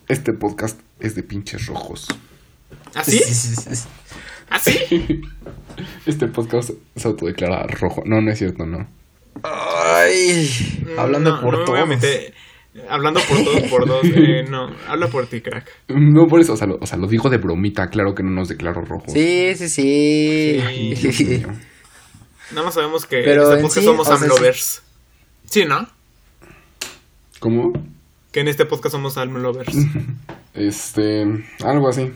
Este podcast es de pinches rojos. ¿Así? Sí, sí, sí, sí. ¿Así? Este podcast se autodeclara rojo. No, no es cierto, no. Ay, hablando No, por no todos. Hablando por todos, por dos. eh, no, habla por ti, crack. No por eso, o sea, lo, o sea, lo digo de bromita, claro que no nos declaro rojos. Sí, sí, sí. Ay. Nada más sabemos que Pero en este podcast sí, somos amlovers. Sí. ¿no? ¿Cómo? Que en este podcast somos amlovers. Este, algo así.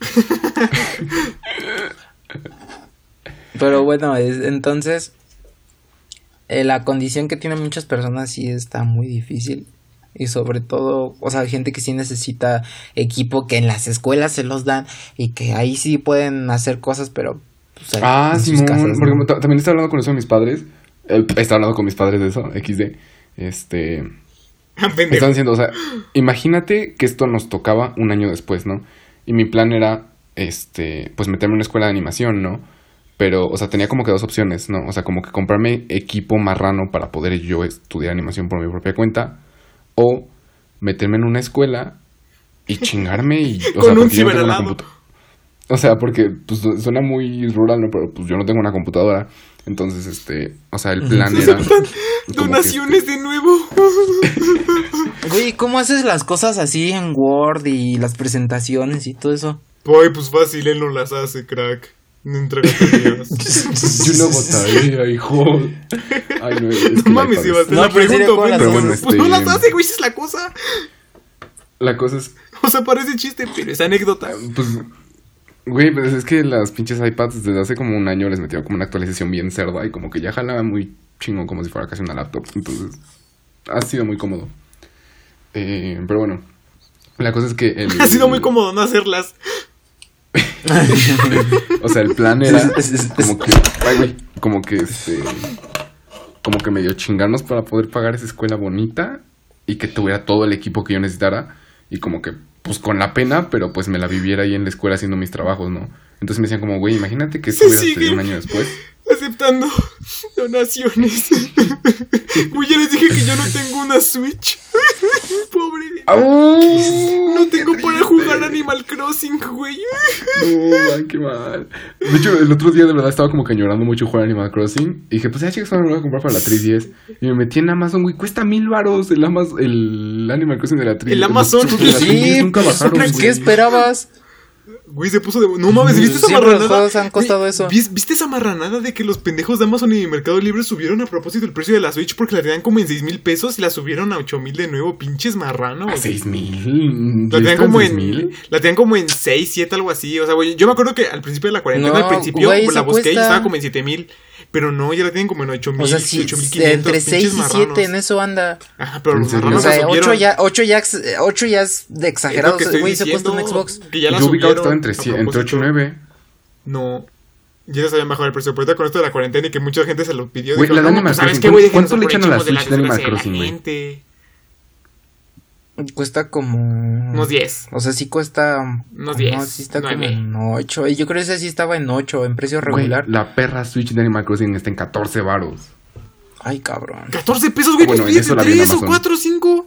Pero bueno, es- entonces eh, la condición que tienen muchas personas sí está muy difícil. Y sobre todo, o sea, gente que sí necesita equipo que en las escuelas se los dan y que ahí sí pueden hacer cosas, pero... pues, Ah, en sus Simón, casas, también estaba hablando con eso de mis padres. Eh, estaba hablando con mis padres de eso, XD. Este, Ah, pendejo. Están diciendo, o sea, imagínate que esto nos tocaba un año después, ¿no? Y mi plan era, este, pues meterme en una escuela de animación, ¿no? Pero, o sea, tenía como que dos opciones, ¿no? O sea, como que comprarme equipo marrano para poder yo estudiar animación por mi propia cuenta. O meterme en una escuela y chingarme y... O Con sea, un porque yo no tengo una ciberalado. O sea, porque pues, suena muy rural, ¿no? Pero pues yo no tengo una computadora. Entonces, este, o sea, el plan era... que, Donaciones de nuevo. Güey, ¿cómo haces las cosas así en Word y las presentaciones y todo eso? Ay, pues fácil, él no las hace, crack. No entrega tareas. Yo no votaría, hijo. Ay, no, es que No mames, Sebas, te No, la pregunto, ¿cómo güey. Pero bueno, Pues este- no las hace, güey, es la cosa. La cosa es, O sea, parece chiste, pero es anécdota. pues, güey, pues es que las pinches iPads desde hace como un año les metieron como una actualización bien cerda y como que ya jalaba muy chingo como si fuera casi una laptop. Entonces, ha sido muy cómodo. Eh, pero bueno, la cosa es que el, Ha sido muy cómodo no hacerlas. O sea, el plan era como que, ay, güey, como que este, como que medio chingarnos para poder pagar esa escuela bonita y que tuviera todo el equipo que yo necesitara y como que, pues con la pena, pero pues me la viviera ahí en la escuela haciendo mis trabajos, ¿no? Entonces me decían como, güey, imagínate que sigue. un año después. Aceptando donaciones. Güey, ya les dije que yo no tengo una Switch. Pobre. No tengo para jugar Animal Crossing, güey. No, man, qué mal. De hecho, el otro día de verdad estaba como que llorando mucho jugar Animal Crossing. Y dije, pues ya chicos, me lo voy a comprar para la 310. Y me metí en Amazon, güey. Cuesta mil varos el, Amaz- el Animal Crossing de la 310. El Amazon. Los de la 310 Sí, nunca bajaron, ¿qué güey. esperabas? Güey, se puso de. No mames, ¿viste esa Siempre los marranada? juegos han costado Güey, eso. ¿vis- ¿Viste esa marranada de que los pendejos de Amazon y Mercado Libre subieron a propósito el precio de la Switch porque la tenían como en 6 mil pesos y la subieron a 8 mil de nuevo? Pinches marranos. ¿A 6 mil? La tenían como en. mil? La tenían como en 6, 7, algo así. O sea, güey, yo me acuerdo que al principio de la cuarentena, No, al principio güey, la busqué y estaba como en 7 mil. Pero no, ya la tienen como en 8000, O sea, si 8500. entre 6 pinches y marranos. 7 en eso anda. Ajá, pero ¿En los? O marranos la sea, subieron. 8 ya, 8 ya, ex- ocho ya es de exagerado. Güey, se ha puesto en diciendo, Xbox. Que ya la Yo ubicaba que estaba entre, entre 8 y propósito. 9. No. Ya les había bajado el precio. Pero ahorita con esto de la cuarentena y que mucha gente se lo pidió. Güey, la no, Animal pues, ¿sabes Crossing, qué, güey? ¿cuánto le echan a la Switch la Crossing, güey? Cuesta como. Unos 10. O sea, sí cuesta. Unos No, 10, sí está nueve. como en 8. Yo creo que ese sí estaba en 8, en precio Güey, regular. la perra Switch de Animal Crossing está en 14 varos. Ay, cabrón. 14 pesos, güey. Bueno, pues en eso pídete la vi en 3 o Amazon. 4 o 5.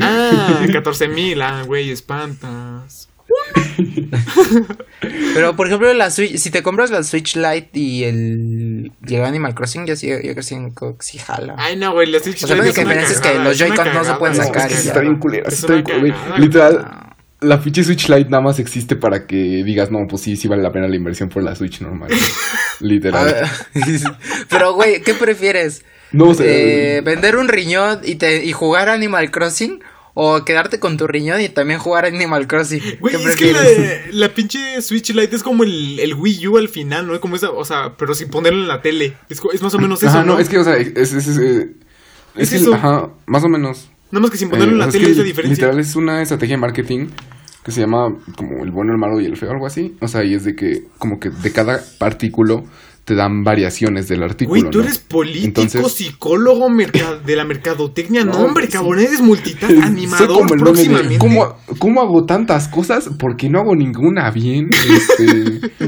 Ah, 14 mil. Ah, güey, espantas. Pero por ejemplo, la Switch, si te compras la Switch Lite y el, y el Animal Crossing, yo sí, yo creo que sí, jala. Ay, no, güey, la Switch O sea, la única diferencia es que los Joy-Con no se pueden No, sacar es que está bien culera. Es está una bien culera, cagada, güey. Literal, la pinche Switch Lite nada más existe para que digas, no, pues sí, sí vale la pena la inversión por la Switch normal. Literal. Ah, Pero, güey, ¿qué prefieres? No, sea, Eh, ¿Vender un riñón y, te, y jugar Animal Crossing? ¿O quedarte con tu riñón y también jugar Animal Crossing? Güey, ¿Qué es que la, la pinche Switch Lite es como el, el Wii U al final, ¿no? Como esa, o sea, pero sin ponerlo en la tele. Es, más o menos eso, Ajá, ¿no? no, es que, o sea, es, es, es, eh, Es que, eso. Ajá, más o menos. Nada más que sin ponerlo Eh, en la sea, tele es es la diferencia. Literal es una estrategia de marketing que se llama como el bueno, el malo y el feo, algo así. O sea, y es de que como que de cada artículo te dan variaciones del artículo. Güey, tú ¿no? eres político, Entonces- psicólogo de la mercadotecnia. No, No, hombre, cabrón, eres multitask, Soy animador como el meme de, próximamente. ¿cómo, ¿Cómo hago tantas cosas? Porque no hago ninguna bien. Este,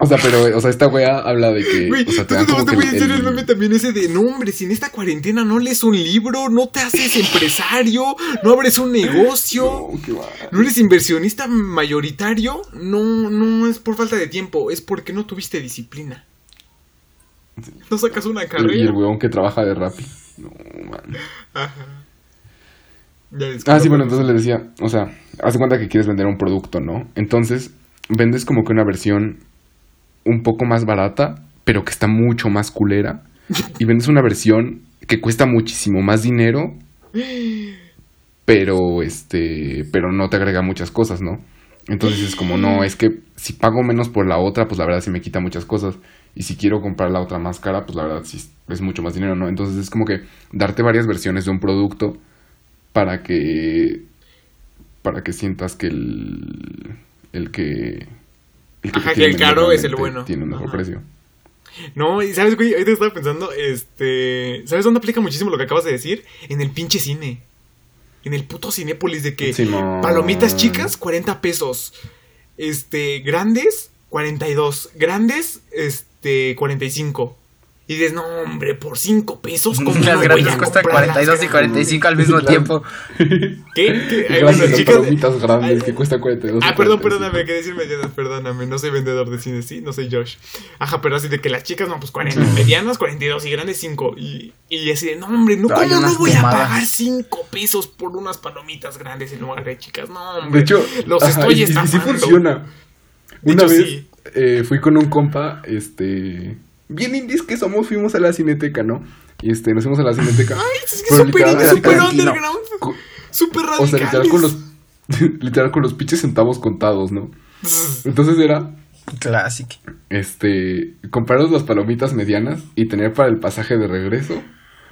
o sea, pero, o sea, esta wea habla de que. Güey, o sea, te dan te como te que voy a hacer el meme también ese de, no hombre, si en esta cuarentena no lees un libro, no te haces empresario, no abres un negocio, No, qué no eres inversionista mayoritario, no, no es por falta de tiempo, es porque no tuviste disciplina. No sacas una Y el carrera. weón que trabaja de Rappi. No, man. Ajá. Ah, sí, bueno, entonces le decía, o sea, haz de cuenta que quieres vender un producto, ¿no? Entonces, vendes como que una versión un poco más barata, pero que está mucho más culera. Y vendes una versión que cuesta muchísimo más dinero, pero este, pero no te agrega muchas cosas, ¿no? Entonces es como, no, es que si pago menos por la otra, pues la verdad sí me quita muchas cosas. Y si quiero comprar la otra más cara, pues la verdad sí es mucho más dinero, ¿no? Entonces es como que darte varias versiones de un producto para que para que sientas que el el que el te Ajá, que el caro es el bueno. tiene un mejor Ajá. precio No, y sabes, güey, ahorita estaba pensando, este, ¿sabes dónde aplica muchísimo lo que acabas de decir? En el pinche cine. En el puto Cinépolis de que palomitas chicas, 40 pesos. Este, grandes, 42. Grandes, este, 45. Y dices, no, hombre, por 5 pesos, ¿cómo Las grandes cuestan comprar las 42 y 45 al mismo Claro. tiempo. ¿Qué? ¿Qué? Ay, Grandes, bueno, las chicas. palomitas grandes que cuesta 42 Ah, perdón, 45. perdóname, que decir medianas, perdóname, no soy vendedor de cine, sí, no soy Josh. Ajá, pero así de que las chicas, no, pues 40, medianas 42 y grandes 5. Y, y así de, no, hombre, no, Hay ¿cómo no unas voy quemadas. a pagar 5 pesos por unas palomitas grandes en lugar de chicas? No, hombre, De hecho, los ajá, estoy y- y, y sí estafando. funciona. De Una hecho, vez sí. eh, fui con un compa, este, bien indies que somos, fuimos a la cineteca, ¿no? Y este, nos fuimos a la cineteca. Ay, es que Pero súper literal, indie, así súper como- underground, co- súper O sea, literal con los, literal con los pinches centavos contados, ¿no? Entonces era, Clásico. este, compraros las palomitas medianas y tener para el pasaje de regreso.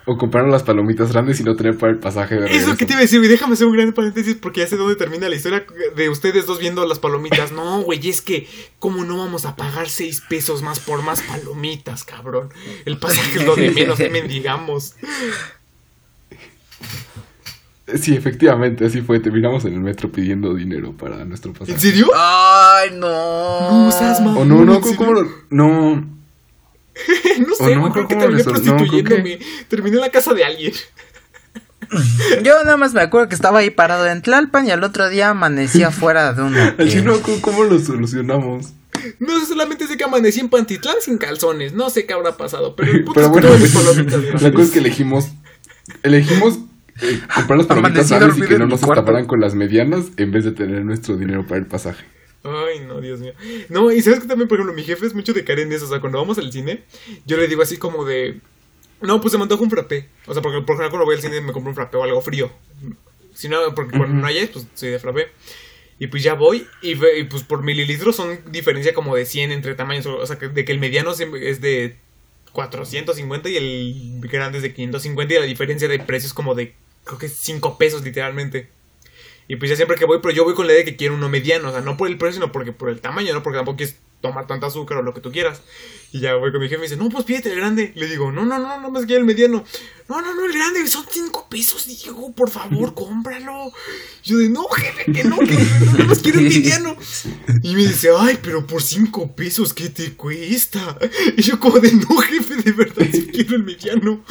O compraron las palomitas grandes y no tener para el pasaje de regreso. Es lo que te iba a decir, güey. Déjame hacer un gran paréntesis porque ya sé dónde termina la historia de ustedes dos viendo las palomitas. No, güey, es que, ¿cómo no vamos a pagar seis pesos más por más palomitas, cabrón? El pasaje es lo de menos, que mendigamos. Sí, efectivamente, así fue. Terminamos en el metro pidiendo dinero para nuestro pasaje. ¿En serio? Ay, no. No seas mamón. O no, no, ¿en ¿cómo? No. No sé, no, creo que ¿cómo terminé prostituyéndome. Terminé en la casa de alguien. Yo nada más me acuerdo que estaba ahí parado en Tlalpan y al otro día amanecía fuera de un Al hotel. chino, ¿cómo, lo solucionamos? No sé, solamente sé que amanecí en Pantitlán sin calzones. No sé qué habrá pasado, pero el puto Pero es que bueno, palomitas la cosa es que elegimos. Elegimos eh, comprar las palomitas y que no nos estafaran con las medianas en vez de tener nuestro dinero para el pasaje. Ay, no, Dios mío. No, y sabes que también, por ejemplo, mi jefe es mucho de caer en eso. O sea, cuando vamos al cine, yo le digo así como de. No, pues se me antoja un frappé. O sea, porque por ejemplo, cuando voy al cine me compro un frappé o algo frío. Si no, porque cuando no hay, pues soy de frappé. Y pues ya voy, y, pues por mililitros son diferencia como de 100 entre tamaños. O sea, que, de que el mediano es de 450 y el grande es de 550 y la diferencia de precios es como de, creo que 5 pesos literalmente. Y pues ya siempre que voy, pero yo voy con la idea de que quiero uno mediano, o sea, no por el precio, sino porque por el tamaño, no porque tampoco quieres tomar tanta azúcar o lo que tú quieras. Y ya voy con mi jefe y me dice, no, pues pídete el grande. Le digo, no, no, no, no más quiero el mediano. No, no, no, el grande, son 5 pesos, Diego, por favor, cómpralo. Yo de, no, jefe, que no, que no, no más quiero el mediano. Y me dice, ay, pero por 5 pesos, ¿qué te cuesta? Y yo como de, no, jefe, de verdad, sí quiero el mediano.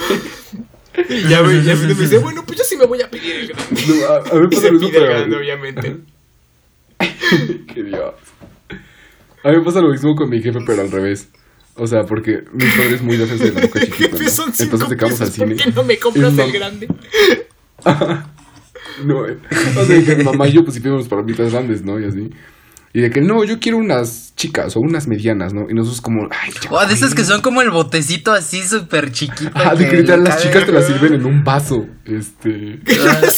Y ya, me, ya me dice, bueno, pues yo sí me voy a pedir el grande. No, a, a mí pasa lo mismo, pero- grande, obviamente. Qué Dios. A mí me pasa lo mismo con mi jefe, pero al revés. O sea, porque mi padre es muy defensa de la boca chiquita, ¿no? son 5 Entonces te al pesos, ¿por cine. qué no me compras el grande? No, eh. O sea, que mamá y yo pues sí pedimos palomitas grandes, ¿no? Y así. Y de que no, yo quiero unas chicas o unas medianas, ¿no? Y nosotros como, ay, ya. Oh, de esas que son como el botecito así súper chiquito. Ah, de que literal las chicas te las sirven en un vaso. Este.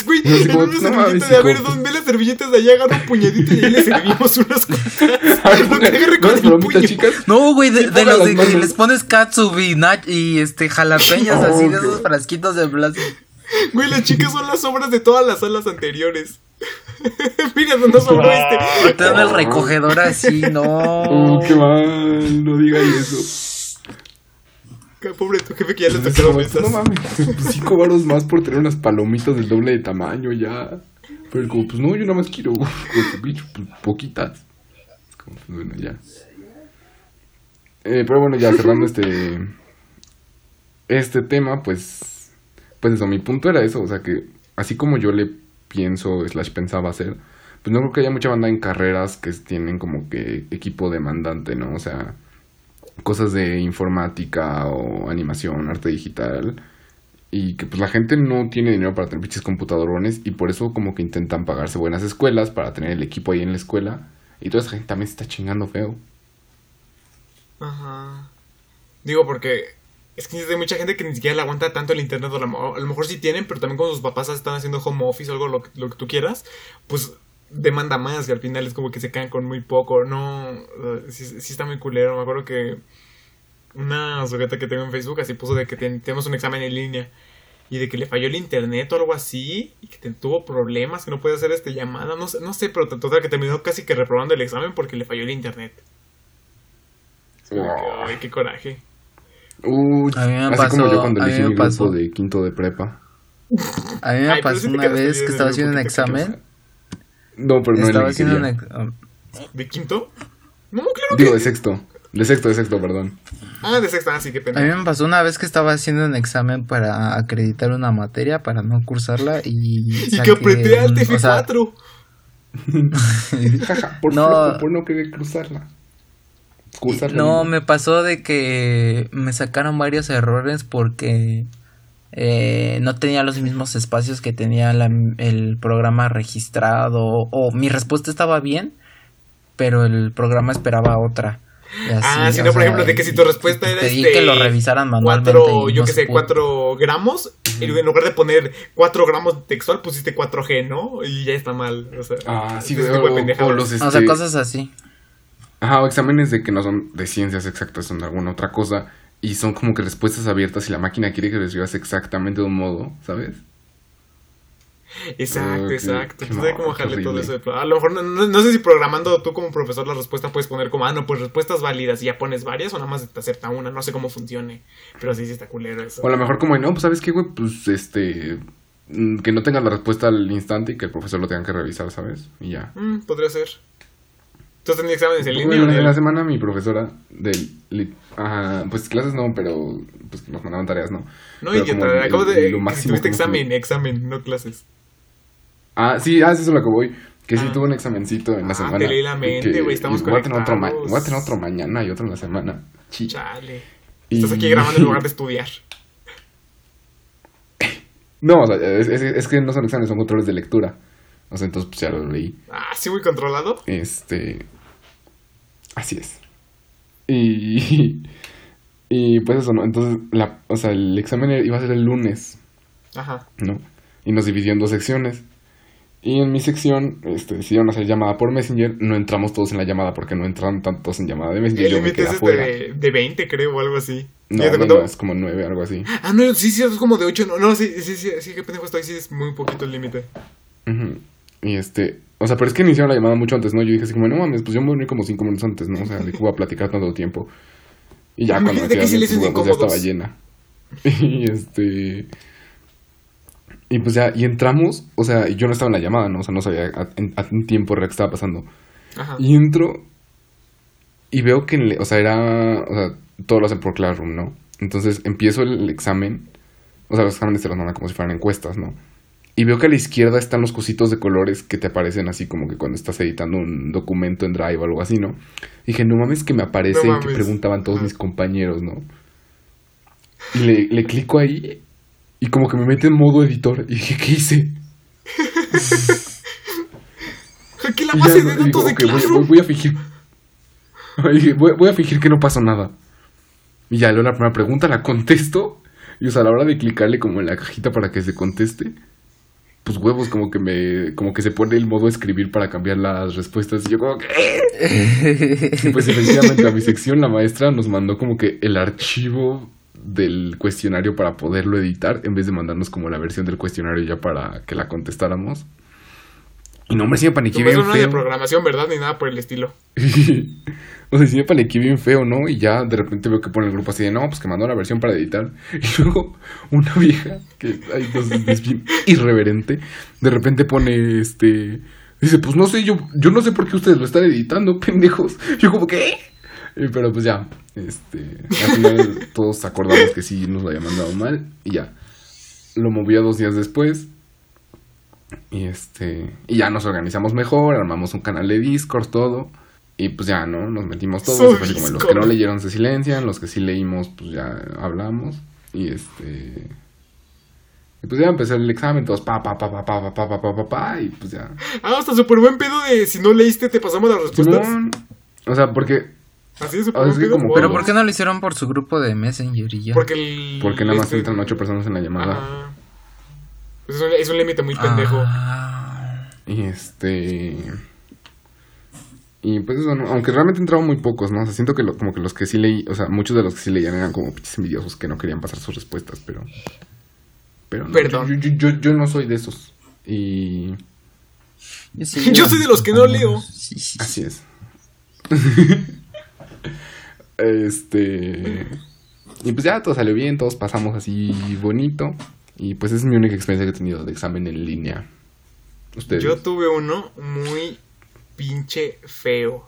Güey, No no mames, de a ver. ¿dónde las servilletas de allá? Agarra un puñadito y ahí le servimos unas agarre ¿No puño. chicas? No, güey, de, los de que les pones katsubi y, nach- y este jalapeños Oh, así de esos frasquitos de plástico. Güey, las chicas son las obras de todas las salas anteriores. Mira dónde sobró este. Te dan el recogedor así, no. Oh, qué mal, no digas eso. Pobre tu jefe que ya le Entonces, tocaron esas. no mames, pues, cinco varos más por tener unas palomitas del doble de tamaño ya. Pero él como, pues no, yo nada más quiero, pues, bicho, pues, poquitas. Es como, pues bueno, ya. Eh, pero bueno, ya cerrando este este tema, pues pues eso, mi punto era eso, o sea que así como yo le pienso slash pensaba hacer, pues no creo que haya mucha banda en carreras que tienen como que equipo demandante, ¿no? O sea, cosas de informática o animación, arte digital. Y que pues la gente no tiene dinero para tener pinches computadorones y por eso como que intentan pagarse buenas escuelas para tener el equipo ahí en la escuela. Y toda esa gente también se está chingando feo. Ajá. Digo, porque es que hay mucha gente que ni siquiera le aguanta tanto el internet. o A lo, a lo mejor sí tienen, pero también cuando sus papás están haciendo home office o algo lo, que- lo que tú quieras, pues demanda más y al final es como que se quedan con muy poco. No, eh, sí, sí está muy culero. Me acuerdo que una sujeta que tengo en Facebook así puso de que ten- tenemos un examen en línea y de que le falló el internet o algo así y que tuvo problemas, que no puede hacer este llamada. No sé, no sé pero total que terminó casi que reprobando el examen porque le falló el internet. Como que, Ay, qué coraje. Uy, A mí me así pasó- como yo cuando a mí elegí me mi pasó. grupo de quinto de prepa. A mí me Ay, pasó una vez que estaba haciendo un examen. No, pero no Estaba haciendo un ex- ¿De quinto? No, claro Digo, que. de sexto. De sexto, de sexto, perdón. Ah, de sexta, así que A mí pena. me pasó una vez que estaba haciendo un examen para acreditar una materia, para no cursarla y... Y que apreté al un- o sea, TF4. Jaja, por No. flojo, por no querer cruzarla. No, me pasó de que me sacaron varios errores porque eh, no tenía los mismos espacios que tenía la- el programa registrado o mi respuesta estaba bien, pero el programa esperaba otra. Y así, ah, si o no, por sea, ejemplo, de que si tu respuesta era pedí este. que lo revisaran manualmente. Cuatro, yo no que sé, pudo. 4 gramos. Y en lugar de poner 4 gramos textual, pusiste 4G, ¿no? Y ya está mal. O sea, Ah, sí, o, o- los O sea, este, cosas así. Ajá, o exámenes de que no son de ciencias exactas, son de alguna otra cosa. Y son como que respuestas abiertas y la máquina quiere que lo escribas exactamente de un modo, ¿sabes? Exacto, exacto. Entonces, hay como dejarle todo eso. A lo mejor no, no- no sé si programando tú como profesor la respuesta puedes poner como, ah, no, pues respuestas válidas y ya pones varias o nada más te acepta una. No sé cómo funcione. Pero sí, sí está culero eso. O a lo mejor como, no, pues sabes qué, güey, pues este... mm, Que no tengas la respuesta al instante y que el profesor lo tenga que revisar, ¿sabes? Y ya. Mm, podría ser. ¿Tú has tenido exámenes en línea? Bueno, en la semana mi profesora de... lit- Ajá, pues clases no, pero pues nos mandaban tareas, ¿no? No, Pero como el- acabo de. lo que máximo tuviste que hemos examen, examen, no clases. Ah, sí, ah, sí, eso es lo que voy. Que sí Ah. tuve un examencito en la Ah, semana. te leí la mente, que- güey, estamos y voy a tener otro conectados. Voy a tener otro mañana y otro en la semana. Chi. Chale. Y- Estás aquí grabando en lugar de estudiar. No, o sea, es, es- es que no son exámenes, son controles de lectura. O sea, entonces pues ya lo leí. Ah, sí, muy controlado. Este. Así es. Y. Y pues eso, ¿no? Entonces, la, o sea, el examen iba a ser el lunes, Ajá. ¿no? Y nos dividió en dos secciones. Y en mi sección este, decidieron hacer llamada por Messenger. No entramos todos en la llamada porque no entran tantos en llamada de Messenger. El Yo me límite quedé es afuera. de, de 20, creo, o algo así. No, ¿Ya te no, no, es como nueve, algo así. Ah, no, sí, sí, es como de 8. No, no, sí, sí, sí, sí, qué pendejo estoy. Sí, es muy poquito el límite. Ujú. Y este, o sea, pero es que iniciaron la llamada mucho antes, ¿no? Yo dije así como, no mames, pues yo me voy a como cinco minutos antes, ¿no? O sea, de que voy a platicar tanto tiempo. Y ya cuando me silencios pues, pues, ya estaba llena. Y este... Y pues ya, y entramos, o sea, y yo no estaba en la llamada, ¿no? O sea, no sabía a, a un tiempo real qué estaba pasando. Ajá. Y entro y veo que, le- o sea, era, o sea, todo lo hacen por Classroom, ¿no? Entonces empiezo el examen, o sea, los exámenes te los mandan como si fueran encuestas, ¿no? Y veo que a la izquierda están los cositos de colores que te aparecen así como que cuando estás editando un documento en Drive o algo así, ¿no? Y dije, no mames que me aparece No que preguntaban todos mis compañeros, ¿no? Y le, le clico ahí y como que me mete en modo editor. Y dije, ¿qué hice? Aquí la base de digo, datos de "Ok, voy, voy- voy a fingir. Voy, voy a fingir que no pasó nada. Y ya luego la primera pregunta la contesto. Y o sea, a la hora de clicarle como en la cajita para que se conteste, pues huevos, como que me. como que se pone el modo escribir para cambiar las respuestas. Y yo como que. Y pues efectivamente a mi sección la maestra nos mandó como que el archivo del cuestionario para poderlo editar, en vez de mandarnos como la versión del cuestionario ya para que la contestáramos. Y no, hombre, sí me paniqué bien no era de feo. programación, ¿verdad? Ni nada por el estilo. o sea, sí me paniqué bien feo, ¿no? Y ya de repente veo que pone el grupo así de, no, pues que mandó la versión para editar. Y luego una vieja, que ay, no es bien irreverente, de repente pone este... Dice, pues no sé, yo, yo no sé por qué ustedes lo están editando, pendejos. Yo como, ¿qué? Eh, Pero pues ya, este... Al final todos acordamos que sí nos lo había mandado mal y ya. Lo moví a dos días después. Y este. Y ya nos organizamos mejor, armamos un canal de Discord, todo. Y pues ya, ¿no? Nos metimos todos. Así como los que no leyeron se silencian, los que sí leímos, pues ya hablamos. Y este. Y pues ya empecé el examen, todos pa, pa, pa, pa, pa, pa, pa, pa, pa, pa, pa, y pues ya. Ah, hasta súper buen pedo de si no leíste, te pasamos las respuestas. O sea, porque. Así es súper Ah, buen es que pedo. como- Pero. ¿por qué no lo hicieron por su grupo de Messenger y ya? Porque el. Porque nada más este- entran ocho personas en la llamada. Ajá. Es un, es un límite muy pendejo. Ah. Y este. Y pues eso, ¿no? aunque realmente entraban muy pocos, ¿no? O sea, siento que lo- como que los que sí leí, o sea, muchos de los que sí leían eran como pinches envidiosos que no querían pasar sus respuestas, pero. Pero no, Perdón. Yo, yo, yo, yo no soy de esos. Y. Yo, soy de los que no leo. Sí, sí, sí. Así es. este. Y pues ya todo salió bien, todos pasamos así bonito. Y pues esa es mi única experiencia que he tenido de examen en línea. Ustedes. Yo tuve uno muy pinche feo.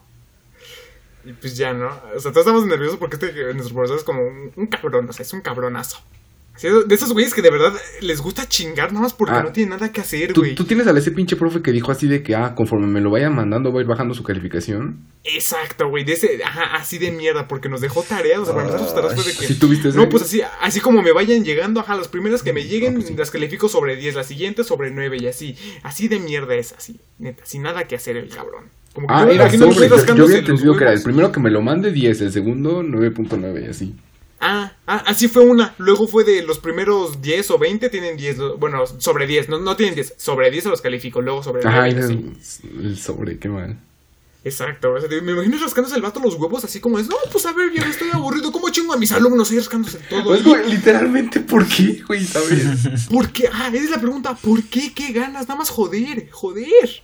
Y pues ya, ¿no? O sea, todos estamos nerviosos porque este, nuestro profesor es como un, un cabrón, o sea, es un cabronazo. De esos güeyes que de verdad les gusta chingar nada más porque Ah. no tienen nada que hacer, ¿Tú, güey. tú tienes a ese pinche profe que dijo así de que, ah, conforme me lo vayan mandando, voy a ir bajando su calificación. Exacto, güey, de ese, ajá, así de mierda, porque nos dejó tareas, o sea, para empezar sus tareas fue de que... ¿Sí tuviste ese? No, pues así, así como me vayan llegando, ajá, las primeras que me lleguen las califico sobre 10, las siguientes sobre 9 y así. Así de mierda es, así, neta, sin nada que hacer el cabrón. Como que Ah, yo era sobre. Yo, yo había entendido que era el primero que me lo mande 10, el segundo 9.9 y así. Ah, ah, así fue una. Luego fue de los primeros 10 o 20 tienen 10. lo- Bueno, sobre 10. No, no tienen 10. Sobre 10 se los califico. Luego sobre Ajá, 9. y así. el, el sobre, qué mal. Exacto. me imagino rascándose el vato los huevos así como es. No, pues a ver, ya estoy aburrido. ¿Cómo chingo a mis alumnos ahí rascándose todo? Pues, güey, literalmente, ¿por qué, güey? ¿Sabes? ¿Por qué? Ah, esa es la pregunta. ¿Por qué? ¿Qué ganas? Nada más joder. Joder.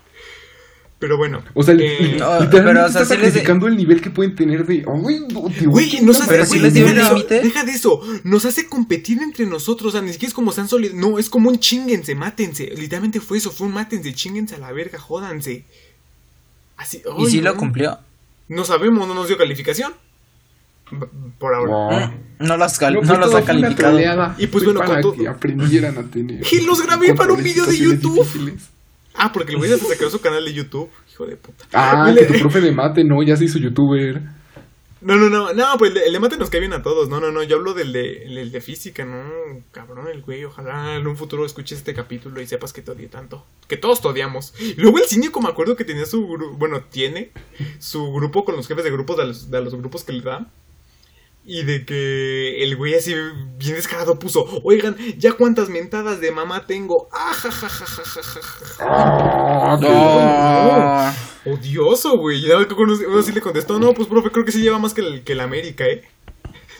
Pero bueno. O sea, eh, li- no, pero, o sea, les- sacrificando el nivel que pueden tener de. No, te nos hace, Pero les dio deja de eso, límite. Deja de eso. Nos hace competir entre nosotros. O sea, ni siquiera es como sean sólidos. No, es como un chinguense, mátense. Literalmente fue eso. Fue un mátense, chinguense a la verga, jódanse. Así. ¿Y si lo cumplió? No sabemos, no nos dio calificación. Por ahora. No. No los, cal- No, no pues los ha calificado. Y pues bueno, para con todo- que aprendieran a tener. Y los grabé para un video de YouTube. difíciles. Ah, porque el güey se sacó su canal de YouTube. Hijo de puta. Ah, Le- que tu profe de mate, no, ya se hizo youtuber. No, no, no, no, pues el de, el de mate nos cae bien a todos. No, no, no, yo hablo del de, el de física, no, cabrón, el güey. Ojalá en un futuro escuches este capítulo y sepas que te odié tanto. Que todos te odiamos. Y luego el cínico me acuerdo que tenía su grupo, bueno, tiene su grupo con los jefes de grupos de los, de los grupos que le da. Y de que el güey así bien descarado puso, oigan, ya cuántas mentadas de mamá tengo. Ah, ja, ja, ja, ja, ja, ja, ja". Ah, No. Odioso, güey. Y uno, sí le contestó, no, pues profe, creo que sí lleva más que el, que el América, ¿eh?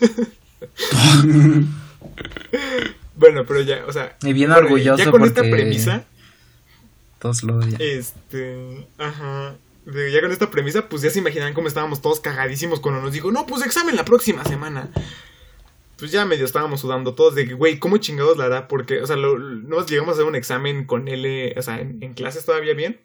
bueno, pero ya, o sea. Y bien orgulloso Ya con esta porque- premisa, Todos lo odian. este. Ajá. Ya con esta premisa, pues ya se imaginan cómo estábamos todos cagadísimos cuando nos dijo, no, pues examen la próxima semana. Pues ya medio estábamos sudando todos de que, güey, ¿cómo chingados la hará? Porque, o sea, lo, nos llegamos a hacer un examen con él, o sea, en, en clases todavía bien.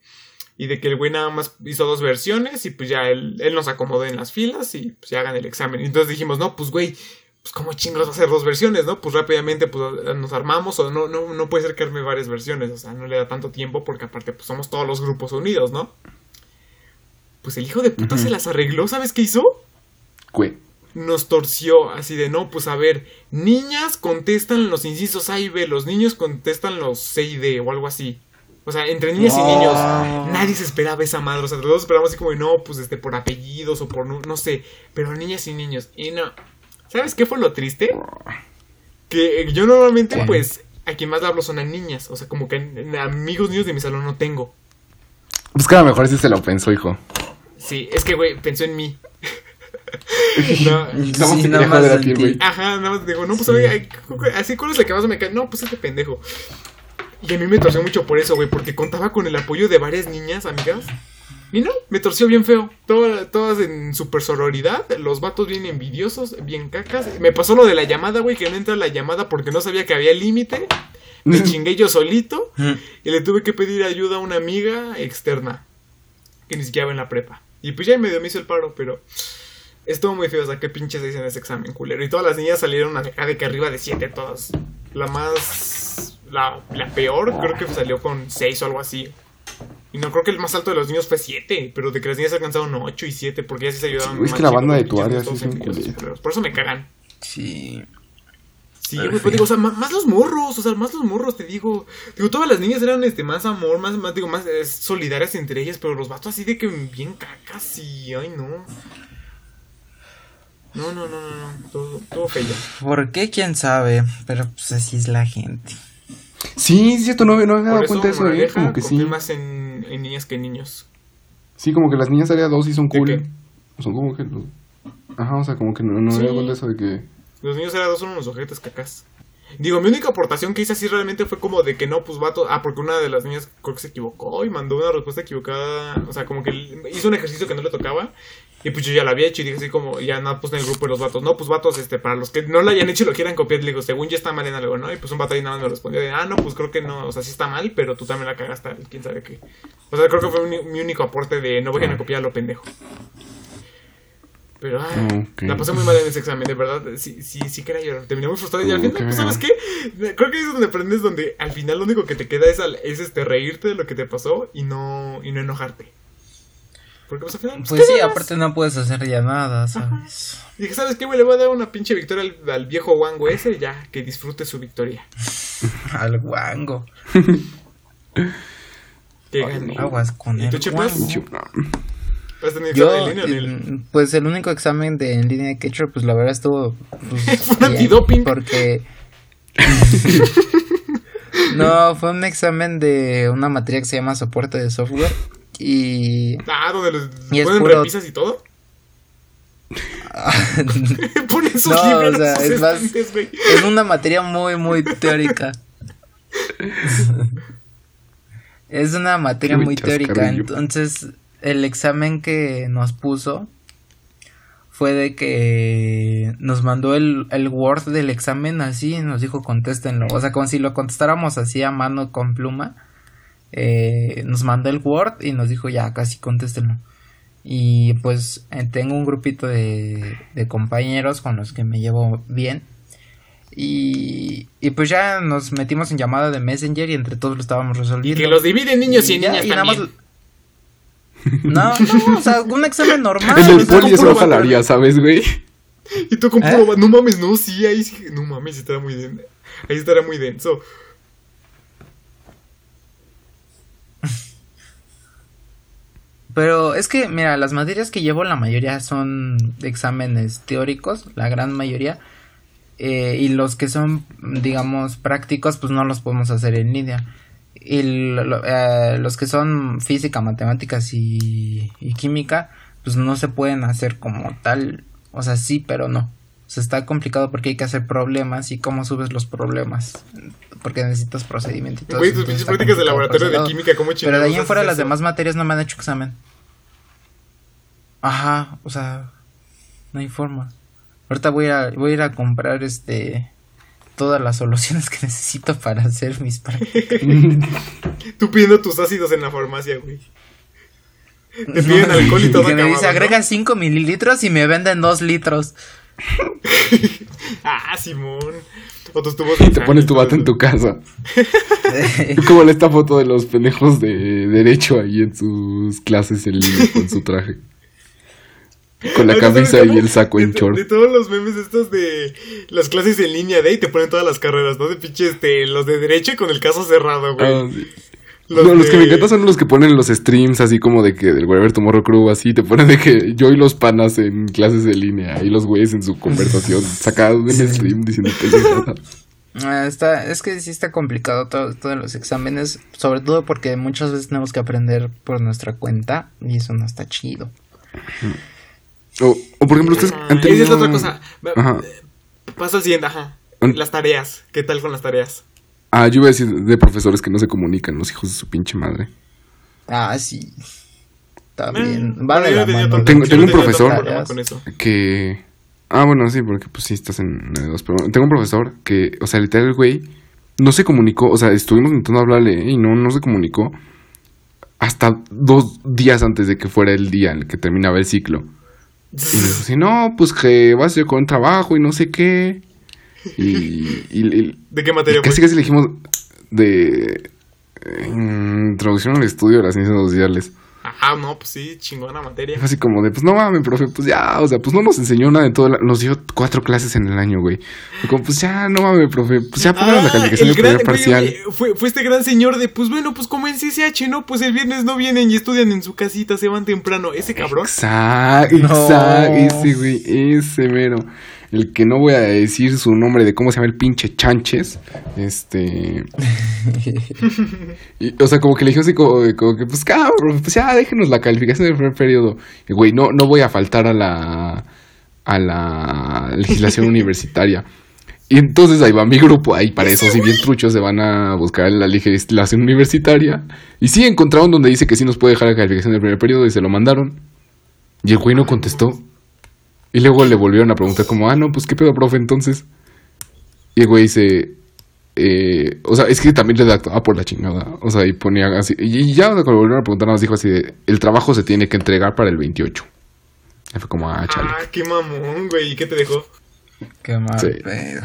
Y de que el güey nada más hizo dos versiones y pues ya él, él nos acomodó en las filas y pues ya hagan el examen. Y entonces dijimos, no, pues güey, pues cómo chingados va a hacer dos versiones, ¿no? Pues rápidamente pues nos armamos o no, no, no puede ser que arme varias versiones, o sea, no le da tanto tiempo porque aparte pues somos todos los grupos unidos, ¿no? Pues el hijo de puta se las arregló, ¿sabes qué hizo? Güey. nos torció así de no, pues a ver, niñas contestan los incisos A y B, los niños contestan los C y D o algo así. O sea, entre niñas y niños, nadie se esperaba esa madre. O sea, todos esperábamos así como, de, no, pues este, por apellidos o por no, no sé, pero niñas y niños. Y no. ¿Sabes qué fue lo triste? Que eh, yo normalmente, ¿Qué? pues, a quien más le hablo son a niñas. O sea, como que amigos niños de mi salón no tengo. Pues que a lo mejor sí se lo pensó, hijo. Sí, es que, güey, pensó en mí. no, Nada más Sí, te nada más en ti, güey. Ajá, nada más digo, no, pues oye, cu- así cuál es la que más me cae. No, pues este pendejo. Y a mí me torció mucho por eso, güey, porque contaba con el apoyo de varias niñas, amigas. Y no, me torció bien feo. Todas, todas en super sororidad, los vatos bien envidiosos, bien cacas. Me pasó lo de la llamada, güey, que no entra la llamada porque no sabía que había límite. Me chingué yo solito y le tuve que pedir ayuda a una amiga externa que ni siquiera va en la prepa. Y pues ya medio me hizo el paro, pero estuvo muy feo. O sea, qué pinches dicen ese examen, culero. Y todas las niñas salieron a de que arriba de 7 todas. La más. La, la peor, creo que salió con 6 o algo así. Y no creo que el más alto de los niños fue 7, pero de que las niñas alcanzaron 8 y 7 porque ya sí se ayudaban. Sí, es que la banda de tu área sí son. Por eso me cagan. Sí. Sí, güey, pues digo, o sea, más, los morros, o sea, más los morros, te digo. Digo, todas las niñas eran este más amor, más, más digo, más eh, solidarias entre ellas, pero los vatos así de que bien cacas y ay no. No, no, no, no, no, todo, todo feo. ¿Por qué? ¿Quién sabe? Pero pues así es la gente. Sí, sí, cierto, no, no me había dado cuenta de eso, ¿eh? Como que sí. más en, en niñas que en niños. Sí, como que las niñas área 2 sí son ¿De cool. Son como que. Ajá, o sea, como que no, no me había dado cuenta de eso de que. Los niños eran dos son unos ojetes cacas. Digo, mi única aportación que hice así realmente fue como de que no, pues vato. Ah, porque una de las niñas creo que se equivocó y mandó una respuesta equivocada. O sea, como que hizo un ejercicio que no le tocaba. Y pues yo ya lo había hecho y dije así como, ya nada, pues en el grupo de los vatos. No, pues vatos, este, para los que no lo hayan hecho y lo quieran copiar, le digo, según ya está mal en algo, ¿no? Y pues un vato ahí nada más me respondió de, ah, no, pues creo que no, o sea, sí está mal, pero tú también la cagaste, quién sabe qué. O sea, creo que fue mi, mi único aporte de no vayan a copiar a lo pendejo. Pero, ah, Ok. la pasé muy mal en ese examen, de verdad. Sí, sí, sí quería llorar. Terminé muy frustrado. Y al final, Ok. pues, ¿sabes qué? Creo que ahí es donde aprendes, donde al final lo único que te queda es, al- es este, reírte de lo que te pasó y no, y no enojarte. Porque, pues, al final, pues, Pues ¿qué sí, ganas? aparte no puedes hacer ya nada, ¿sabes? Y dije, ¿sabes qué, güey? Le voy a dar una pinche victoria al, al viejo Wango ese, ya, que disfrute su victoria. Al. Que gane. Aguas con ¿Y el tú, A tener Yo, examen en línea o en el- pues el único examen de en línea de Ketchup, pues la verdad estuvo pues, Fue antidoping. porque no fue un examen de una materia que se llama soporte de software y Ah, donde les Y es ponen puro- repisas y todo. Ponen sus No, libros, o sea, sus es más- es una materia muy muy teórica. Es una materia muy teórica, entonces el examen que nos puso fue de que nos mandó el, el Word del examen así y nos dijo contéstenlo. O sea, como si lo contestáramos así a mano con pluma. Eh, nos mandó el Word y nos dijo ya, casi contéstenlo. Y pues eh, tengo un grupito de, de compañeros con los que me llevo bien. Y, y pues ya nos metimos en llamada de Messenger y entre todos lo estábamos resolviendo. Que los dividen niños y, Y ya, niñas nada más- No, no, o sea, un examen normal. En el poli eso jalaría, ¿sabes, güey? Y tú con ¿Eh? puro, no mames, no, sí, ahí sí, no mames, estará muy denso. Ahí estará muy denso. Pero es que, mira, las materias que llevo la mayoría son exámenes teóricos, la gran mayoría. eh, y los que son, digamos, prácticos, pues no los podemos hacer en línea. Y lo- eh, los que son física, matemáticas y, y química, pues no se pueden hacer como tal. O sea, sí, pero no. O sea, está complicado porque hay que hacer problemas y cómo subes los problemas. Porque necesitas procedimiento y todo eso, tus pinches prácticas de laboratorio de procesado. química, ¿cómo Pero de ahí en fuera las demás materias no me han hecho examen. Ajá, o sea, no hay forma. Ahorita voy a, voy a ir a comprar este todas las soluciones que necesito para hacer mis prácticas. Tú pidiendo tus ácidos en la farmacia, güey. Te piden alcohol y todo que me dice, ¿no? agrega 5 mililitros y me venden 2 litros. Ah, Simón. O tus tubos Y te pones tu bata en tu casa. Como en esta foto de los pendejos de derecho ahí en sus clases en línea con su traje. Con la Oye, ¿sabes camisa y el saco en short. De todos los memes estos de las clases en línea de ahí te ponen todas las carreras, ¿no? De pinche este, los de derecho y con el caso cerrado, güey. Ah, sí. Los no, los que me encantan son los que ponen los streams así como de que del Whatever Tomorrow Crew así, te ponen de que yo y los panas en clases de línea y los güeyes en su conversación sacados del stream diciendo pendejadas. Ah, está, es que sí está complicado todo, todos los exámenes, sobre todo porque muchas veces tenemos que aprender por nuestra cuenta y eso no está chido. O, o por ejemplo, ustedes Ah, esa tenido... es otra cosa. Ajá. Pasa al siguiente, ajá. Las tareas. ¿Qué tal con las tareas? Ah, yo iba a decir de profesores que no se comunican, los hijos de su pinche madre. Ah, sí. Está Eh, bien. bueno, Va de yo la mano. Tengo- un profesor- problema con eso. que... Ah, bueno, sí, porque pues sí estás en N2, pero tengo un profesor que, o sea, literal el güey no se comunicó, o sea, estuvimos intentando hablarle ¿eh? y no, no se comunicó hasta dos días antes de que fuera el día en el que terminaba el ciclo. Y me dijo así, no, pues que vas a ir con trabajo y no sé qué. Y, y- y- ¿De qué materia casi fue? casi le dijimos de eh, introducción al estudio de las ciencias sociales. Ah, no, pues sí, chingona materia. Fue así como de, pues no mames, profe, pues ya, o sea, pues no nos enseñó nada de todo, la- nos dio cuatro clases en el año, güey. Fue como, pues ya, no mames, profe, pues ya pónganos la Ah, calificación el del gran- primer güey, parcial. güey, fue, fue este gran señor de, pues bueno, pues como en CCH, ¿no? Pues el viernes no vienen y estudian en su casita, se van temprano. Ese cabrón. Exacto, No. exacto, ese güey, ese mero. El que no voy a decir su nombre de cómo se llama el pinche Chanches. Este. y, o sea, como que le así como, como que, pues cabrón, pues ya déjenos la calificación del primer periodo. Y güey, no, no voy a faltar a la. a la legislación universitaria. Y entonces ahí va mi grupo, ahí para eso, si bien truchos se van a buscar la legislación universitaria. Y sí encontraron donde dice que sí nos puede dejar la calificación del primer periodo y se lo mandaron. Y el güey no contestó. Y luego le volvieron a preguntar como, ah, no, pues qué pedo, profe, entonces. Y el güey dice, eh, o sea, es que también redactaba por la chingada. O sea, y ponía así. Y ya cuando le volvieron a preguntar, nos dijo así de, el trabajo se tiene que entregar para el 28. Y fue como, ah, chale. Ah, qué mamón, güey. ¿Y qué te dejó? Qué mal Sí. pedo.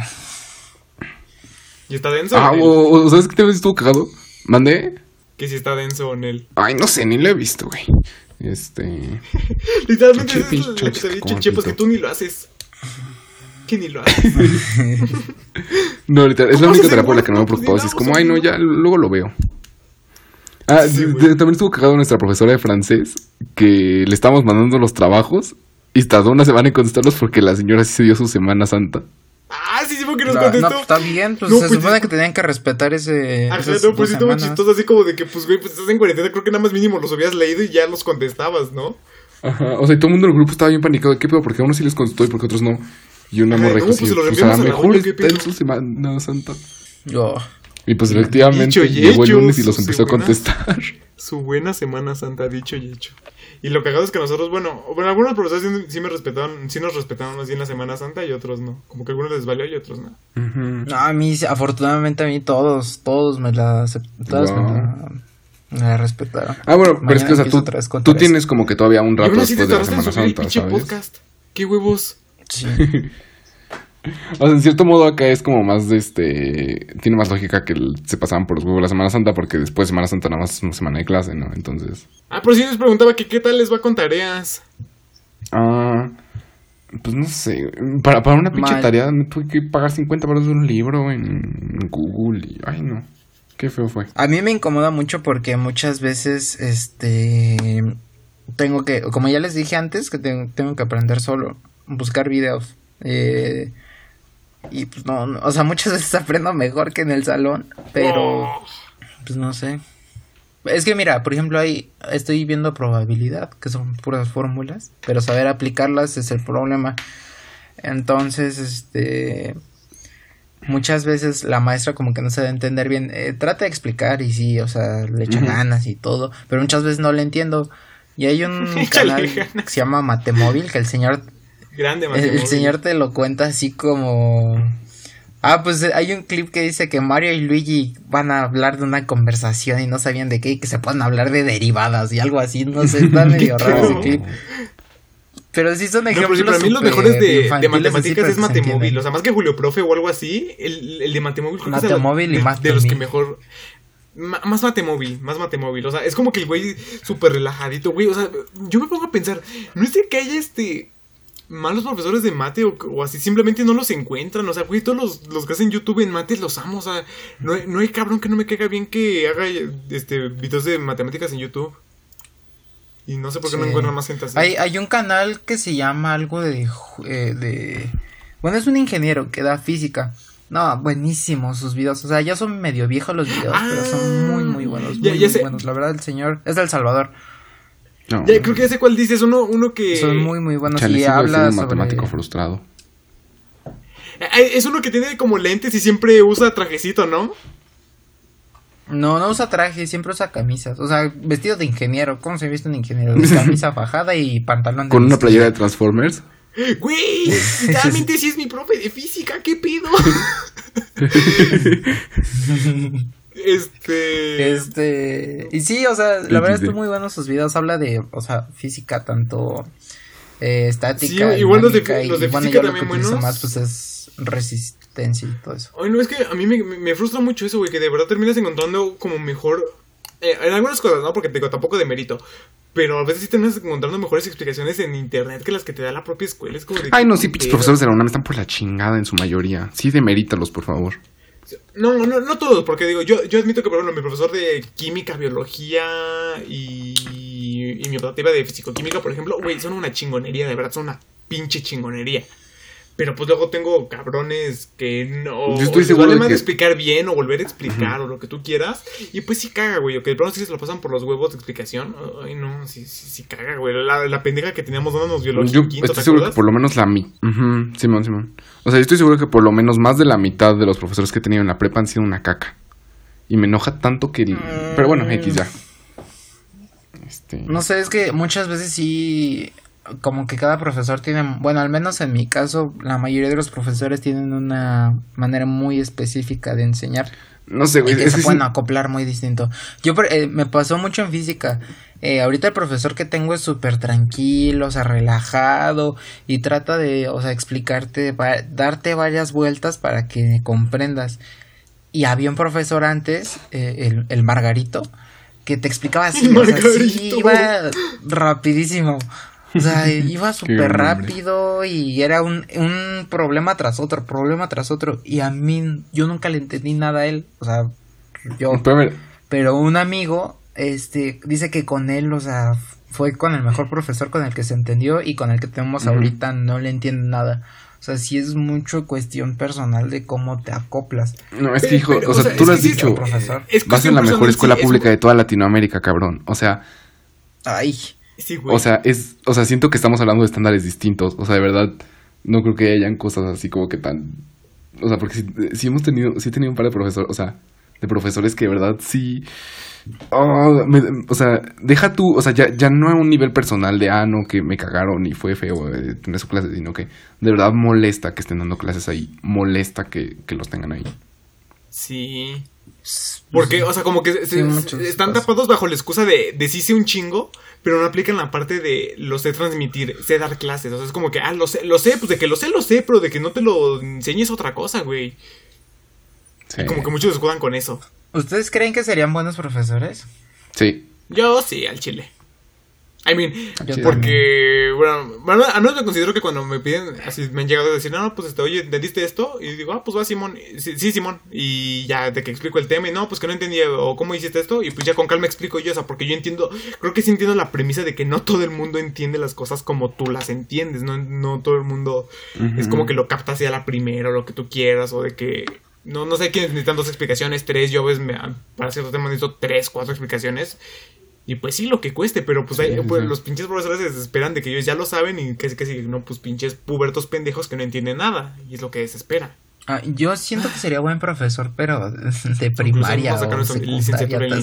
¿Y está denso Ah, o, o, o- ¿sabes qué te estuvo cagado? ¿Mandé? Que si está denso o Nel. Ay, no sé, ni lo he visto, güey. Este. Literalmente es pinche lo que dicho, tú ni lo haces. Que ni lo haces. No, ahorita es la ¿Cómo única terapia por la que no me he preocupado. Así es como, ay, no, ya, luego lo veo. Ah, Sí, también estuvo cagado nuestra profesora de francés que le estábamos mandando los trabajos y tardó una semana en contestarlos porque la señora sí se dio su Semana Santa. Ah, sí, sí, porque nos No, contestó. no, está bien, pues No, se pues, supone que tenían que respetar ese. Ajá, esas no, pues sí estuvo chistoso, así como de que, pues, güey, pues estás en cuarentena, creo que nada más mínimo los habías leído y ya los contestabas, ¿no? Ajá, o sea, y todo el mundo en el grupo estaba bien panicado. ¿De qué pedo? Porque a unos sí les contestó y porque a otros no. Y una morra no, pues se lo pues a mejor olla, ¿qué está en pedo? su Semana Santa. Yo. Y pues efectivamente y llegó el lunes y los empezó a contestar. Su buena Semana Santa, dicho y hecho. Y lo cagado es que nosotros, bueno, bueno, algunos profesores sí, sí me respetaron, sí nos respetaron más bien la Semana Santa y otros no. Como que a algunos les valió y otros no. No, a mí, afortunadamente a mí todos, todos me la, acep- todas me Wow. la, me la respetaron. Ah, bueno, pero es que, o sea, tú, tú tienes como que todavía un rato así después de la en Semana Santa, ¿sabes? podcast. ¡Qué huevos! Sí. O sea, en cierto modo acá es como más de este... Tiene más lógica que el- se pasaban por los huevos la Semana Santa porque después de Semana Santa nada más es una semana de clase, ¿no? Entonces... Ah, pero sí les preguntaba que qué tal les va con tareas. Ah... Pues no sé. Para, para una pinche Mal. tarea me tuve que pagar 50 para un libro en Google y... Ay, no. Qué feo fue. A mí me incomoda mucho porque muchas veces, este, tengo que, como ya les dije antes, que tengo, tengo que aprender solo, buscar videos. Eh, y pues no, no, o sea, muchas veces aprendo mejor que en el salón, pero pues no sé. Es que mira, por ejemplo, ahí estoy viendo probabilidad, que son puras fórmulas, pero saber aplicarlas es el problema. Entonces, este muchas veces la maestra como que no se da a entender bien, eh, trata de explicar y sí, o sea, le echa ganas y todo, pero muchas veces no le entiendo. Y hay un canal que se llama Matemóvil, que el señor Grande, el, señor te lo cuenta así como... Ah, pues eh, hay un clip que dice que Mario y Luigi van a hablar de una conversación y no sabían de qué y que se pueden hablar de derivadas y algo así, no sé, está medio raro ese clip. Pero sí son No, pero ejemplos sí, para mí los mejores de, matemáticas es Matemóvil. O sea, más que Julio Profe o algo así, el, el de Matemóvil creo que es de la- Matemóvil y más de los que mejor. Más Matemóvil, más Matemóvil. O sea, es como que el güey súper relajadito, güey. O sea, yo me pongo a pensar, no es de que haya este. Malos profesores de mate o, o así, simplemente no los encuentran. O sea, güey, todos los, los que hacen YouTube en mate los amo. O sea, no hay, no hay cabrón que no me caiga bien que haga este videos de matemáticas en YouTube. Y no sé por qué no Sí. encuentran más gente así. Hay, hay un canal que se llama algo de, eh, de... Bueno, es un ingeniero que da física. No, buenísimos sus videos. O sea, ya son medio viejos los videos, pero son muy, muy buenos. Muy, ya muy sé. buenos. La verdad, el señor es del Salvador. No, Ya, creo que ya sé cuál dices, uno, uno que... Son muy, muy buenos. chale, y habla siendo un sobre... matemático frustrado. Eh, Es uno que tiene como lentes y siempre usa trajecito, ¿no? No, no usa traje, siempre usa camisas. O sea, vestido de ingeniero. ¿Cómo se viste un ingeniero? De camisa fajada y pantalón de Con una playera de Transformers. Güey, literalmente sí es mi profe de física, ¿qué pido? este... Este. Y sí, o sea, la verdad están muy buenos sus videos. Habla de, o sea, física, tanto eh, estática. Sí, igual los de dinámica, fi- los de y bueno, física lo que también utilizo buenos. más, pues es resistencia y todo eso. Ay, no, es que a mí me, frustra mucho eso, güey, que de verdad terminas encontrando como mejor... eh, en algunas cosas, ¿no? Porque te digo, tampoco de mérito. Pero a veces sí terminas encontrando mejores explicaciones en internet que las que te da la propia escuela. Es como de... Ay, no, sí, ¿qué pinches profesores de la UNAM están por la chingada en su mayoría. Sí, demerítalos, por favor. No, no, no todos, porque digo, yo, yo admito que, por ejemplo, mi profesor de química, biología y, y mi optativa de fisicoquímica, por ejemplo, güey, son una chingonería, de verdad, son una pinche chingonería. Pero pues luego tengo cabrones que no. Yo estoy seguro vale de más que- explicar bien o volver a explicar o lo que tú quieras. Y pues sí caga, güey. O que de pronto sí se lo pasan por los huevos de explicación. Ay, no, sí, sí, sí caga, güey. La, la pendeja que teníamos dándonos biología Yo en quinto, estoy ¿te seguro que por lo menos la mitad. Simón, Simón. O sea, yo estoy seguro que por lo menos más de la mitad de los profesores que he tenido en la prepa han sido una caca. Y me enoja tanto que. el- Pero bueno, X ya. Este. No sé, es que muchas veces sí. Como que cada profesor tiene. Bueno, al menos en mi caso, la mayoría de los profesores tienen una manera muy específica de enseñar. No sé, Y güey. que es se que pueden sí- acoplar muy distinto. Yo eh, me pasó mucho en física. Eh, ahorita el profesor que tengo es súper tranquilo, o sea, relajado y trata de, o sea, explicarte, darte varias vueltas para que comprendas. Y había un profesor antes, eh, el, el Margarito, que te explicaba así, o sea, sí, iba rapidísimo. O sea, iba súper rápido y era un, un problema tras otro, problema tras otro. Y a mí, yo nunca le entendí nada a él. O sea, yo. Pero un amigo, este, dice que con él, o sea, fue con el mejor profesor con el que se entendió y con el que tenemos ahorita no le entiende nada. O sea, sí es mucho cuestión personal de cómo te acoplas. no, es que, hijo, pero, o o sea, sea, tú lo has dicho. profesor. Es Vas en la mejor escuela sí, es- pública de toda Latinoamérica, cabrón. O sea, Ay, Sí, güey. o sea, es, o sea, siento que estamos hablando de estándares distintos. O sea, de verdad, no creo que hayan cosas así como que tan. O sea, porque si, si hemos tenido, sí he tenido un par de profesores, o sea, de profesores que de verdad sí. oh, me- o sea, deja tú, o sea, ya, ya no a un nivel personal de, ah, no, que me cagaron y fue feo eh, tener su clase, sino que de verdad molesta que estén dando clases ahí, molesta que, que los tengan ahí. Sí. Porque, o sea, como que se- Sí, se- muchos están pasa. tapados bajo la excusa de, de sí sé un chingo, pero no aplican la parte de lo sé transmitir, sé dar clases. O sea, es como que, ah, lo sé, lo sé, pues de que lo sé, lo sé, pero de que no te lo enseñes otra cosa, güey. Sí. Y como que muchos se escudan con eso. ¿ustedes creen que serían buenos profesores? Sí. Yo sí, al chile. I mean, Yo porque, bueno, bueno, a menos me considero que cuando me piden, así me han llegado a decir, no, no, pues, este, oye, ¿entendiste esto? Y digo, ah, pues va, Simón. Sí, sí, Simón. Y ya de que explico el tema, y no, pues que no entendía, o cómo hiciste esto, y pues ya con calma explico yo, o sea, porque yo entiendo, creo que sí entiendo la premisa de que no todo el mundo entiende las cosas como tú las entiendes, no, no todo el mundo es como que lo capta hacia la primera, o lo que tú quieras, o de que. No, no sé quiénes necesitan dos explicaciones, tres, yo a veces me, para cierto tema necesito tres, cuatro explicaciones. Y pues sí, lo que cueste, pero pues, hay- Sí, pues, los pinches profesores se desesperan de que ellos ya lo saben y que que no, pues pinches pubertos pendejos que no entienden nada. Y es lo que desespera. Ah, yo siento que sería buen profesor, pero de primaria o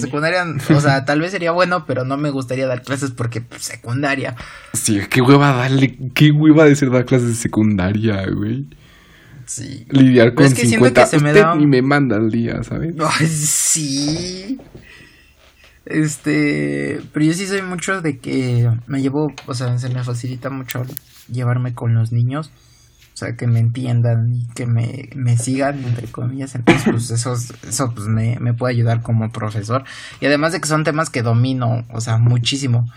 secundaria. o sea, tal vez sería bueno, pero no me gustaría dar clases porque pues, secundaria. Sí, qué hueva darle, qué hueva de ser dar clases de secundaria, güey. Sí. Lidiar con Es que siento 50, que se me usted da- ni me manda al día, ¿sabes? Ay, sí. Este, pero yo sí soy mucho de que me llevo, o sea, se me facilita mucho llevarme con los niños. O sea, que me entiendan y que me, me sigan, entre comillas. Entonces, pues eso, eso pues, me, me puede ayudar como profesor. Y además de que son temas que domino, o sea, muchísimo.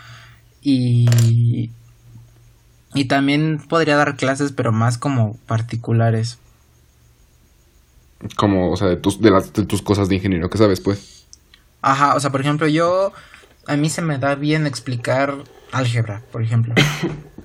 Y, y también podría dar clases, pero más como particulares. Como, o sea, de tus, de, las, de tus cosas de ingeniero, ¿qué sabes, pues? Ajá, o sea, por ejemplo, yo, a mí se me da bien explicar álgebra, por ejemplo.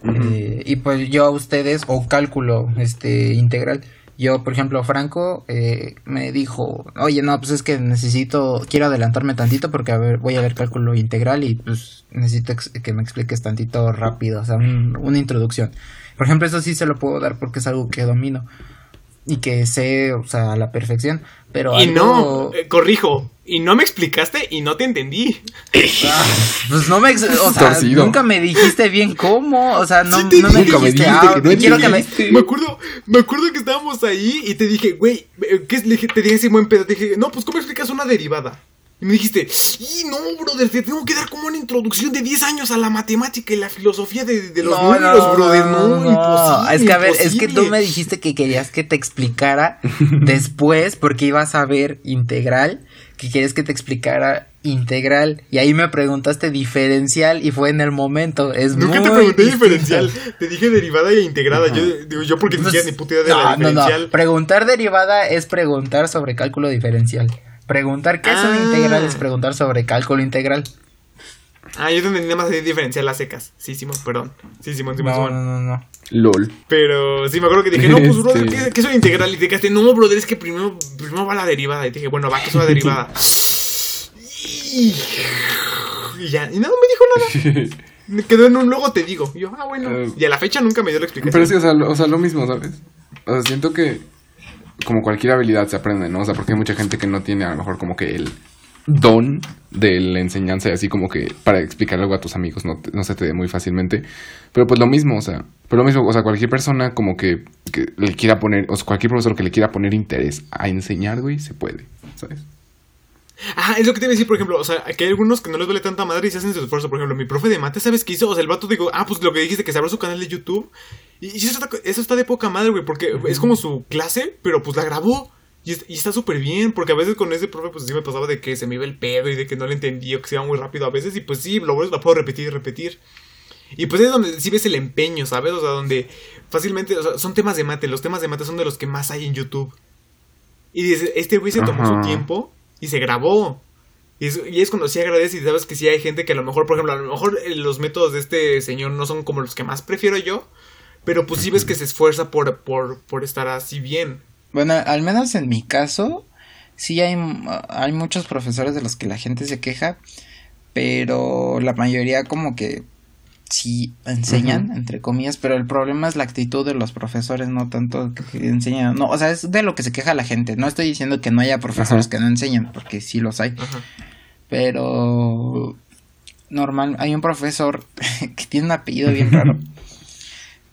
Eh, y pues yo a ustedes, o cálculo este integral. Yo, por ejemplo, Franco eh, me dijo, oye, no, pues es que necesito, quiero adelantarme tantito porque a ver, voy a ver cálculo integral y pues necesito que me expliques tantito rápido, o sea, un- una introducción. Por ejemplo, eso sí se lo puedo dar porque es algo que domino y que sé, o sea, a la perfección, pero y algo- no, eh, corrijo, y no me explicaste y no te entendí. Pues no me, o sea, Torcido. nunca me dijiste bien cómo, o sea, no, Sí te no me me dijiste, dijiste ah, que no quiero que me. Me acuerdo, me acuerdo que estábamos ahí y te dije, güey, eh, ¿qué es? Te dije ese buen pedo. Te dije, no, pues, ¿cómo explicas una derivada? Y me dijiste, y no, brother, te tengo que dar como una introducción de 10 años a la matemática y la filosofía de, de los No, números, no, brother. No, no, no. imposible. Es que a ver, es que tú me dijiste que querías que te explicara después porque ibas a ver integral, que querías que te explicara integral y ahí me preguntaste diferencial y fue en el momento, es Nunca muy te pregunté distinto. diferencial. Te dije derivada e integrada. Yo digo, yo porque ni Pues, ni puta idea de la no, no, diferencial. no. Preguntar derivada es preguntar sobre cálculo diferencial. Preguntar qué es una Ah. integral es preguntar sobre cálculo integral. Ah, yo entendí nada más de diferencial las secas. Sí, Simón, perdón. Sí, Simón, Simón, No, Simón. no, no, no. LOL. Pero sí, me acuerdo que dije, no, pues, brother, Este- ¿qué, qué es una integral? Y te quedaste, no, brother, es que primero, primero va la derivada. Y dije, bueno, va, que es una derivada. y ya, y no me dijo nada. Me quedó en un luego te digo. Y yo, ah, bueno. Eh, Y a la fecha nunca me dio la explicación. Pero sí, o sea, lo, o sea, lo mismo, ¿sabes? O sea, siento que como cualquier habilidad se aprende, ¿no? O sea, porque hay mucha gente que no tiene a lo mejor como que el don de la enseñanza y así como que para explicar algo a tus amigos no, no se te dé muy fácilmente. Pero pues lo mismo, o sea, pero lo mismo, o sea, cualquier persona como que, que le quiera poner, o sea, cualquier profesor que le quiera poner interés a enseñar, güey, se puede, ¿sabes? Ah, es lo que te iba a decir, por ejemplo, o sea, que hay algunos que no les duele tanta madre y se hacen su esfuerzo. Por ejemplo, mi profe de mate, ¿sabes qué hizo? O sea, el vato digo, ah, pues lo que dijiste, que se abrió su canal de YouTube. Y, eso, está, eso está de poca madre, güey, porque es como su clase, pero pues la grabó. Y, es- y está súper bien, porque a veces con ese profe, pues sí me pasaba de que se me iba el pedo y de que no le entendía, o que se iba muy rápido a veces. Y pues sí, lo bueno, lo puedo repetir y repetir. Y pues es donde sí ves el empeño, ¿sabes? O sea, donde fácilmente, o sea, son temas de mate, los temas de mate son de los que más hay en YouTube. Y dice, este güey se tomó Ajá. su tiempo y se grabó. Y es, y es cuando sí agradeces y sabes que sí hay gente que a lo mejor, por ejemplo, a lo mejor eh, los métodos de este señor no son como los que más prefiero yo. Pero pues sí ves que se esfuerza por, por, por estar así bien. Bueno, al menos en mi caso, sí hay, hay muchos profesores de los que la gente se queja, pero la mayoría como que sí enseñan, entre comillas, pero el problema es la actitud de los profesores, no tanto que enseñan, no, o sea, es de lo que se queja la gente, no estoy diciendo que no haya profesores que no enseñan, porque sí los hay, pero normal, hay un profesor que tiene un apellido bien raro.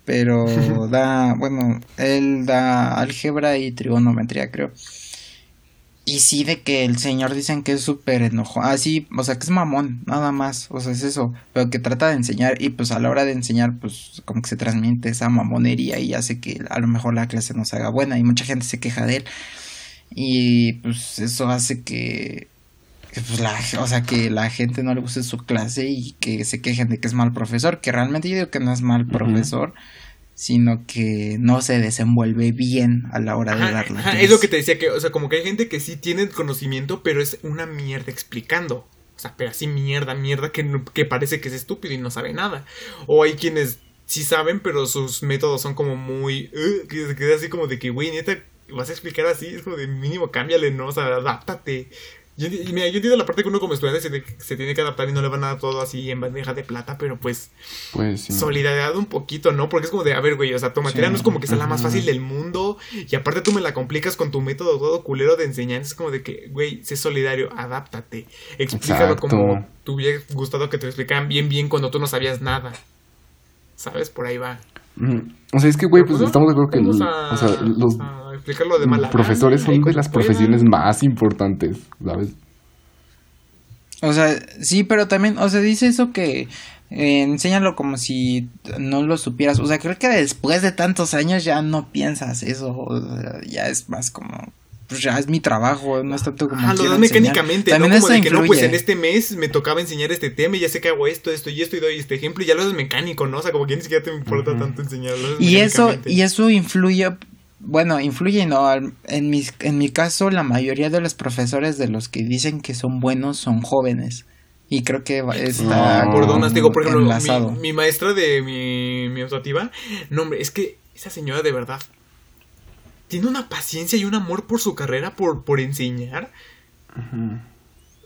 Pero da, bueno, él da álgebra y trigonometría, creo. Y sí, de que el señor dicen que es súper enojo. Ah, sí, o sea, que es mamón, nada más. O sea, es eso. Pero que trata de enseñar y pues a la hora de enseñar, pues como que se transmite esa mamonería y hace que a lo mejor la clase no se haga buena y mucha gente se queja de él. Y pues eso hace que que, pues, la, o sea, que la gente no le guste su clase y que se quejen de que es mal profesor, que realmente yo digo que no es mal profesor, sino que no se desenvuelve bien a la hora de Ajá, dar la ajá, es lo que te decía, que, o sea, como que hay gente que sí tiene el conocimiento, pero es una mierda explicando. O sea, pero así mierda, mierda que, que parece que es estúpido y no sabe nada. O hay quienes sí saben, pero sus métodos son como muy... "Ugh", que se queda así como de que, güey, neta, vas a explicar así, es como de mínimo cámbiale, ¿no? O sea, adáptate. Yo, y mira, yo entiendo la parte que uno como estudiante se, tiene que adaptar y no le van a dar todo así en bandeja de plata, pero pues Pues sí. solidaridad un poquito, ¿no? Porque es como de, a ver, güey, o sea, tu materia Sí, no es como que sea la más fácil del mundo y aparte tú me la complicas con tu método todo culero de enseñanza. Es como de que, güey, sé solidario, adáptate. Explícalo Exacto. como te hubiera gustado que te lo explicaran bien, bien cuando tú no sabías nada. ¿Sabes? Por ahí va. O sea, es que, güey, pues estamos de acuerdo que vamos el- a, o sea, los de mala profesores son de las puedan. profesiones más importantes, ¿sabes? O sea, sí, pero también, o sea, dice eso que eh, enséñalo como si no lo supieras. O sea, creo que después de tantos años ya no piensas eso. o sea, ya es más como, pues ya es mi trabajo, no es tanto como. Ajá, lo das mecánicamente, También ¿no? Como de que no, pues en este mes me tocaba enseñar este tema y ya sé que hago esto, esto y esto y doy este ejemplo y ya lo haces mecánico, ¿no? O sea, como que ni siquiera te importa tanto enseñarlo. Y eso, y eso influye, bueno, influye, no, en mi, en mi caso la mayoría de los profesores de los que dicen que son buenos son jóvenes. Y creo que está Ah, Perdonas, digo, por ejemplo, mi maestra de mi, mi optativa, no, hombre, es que esa señora de verdad tiene una paciencia y un amor por su carrera, por, por enseñar.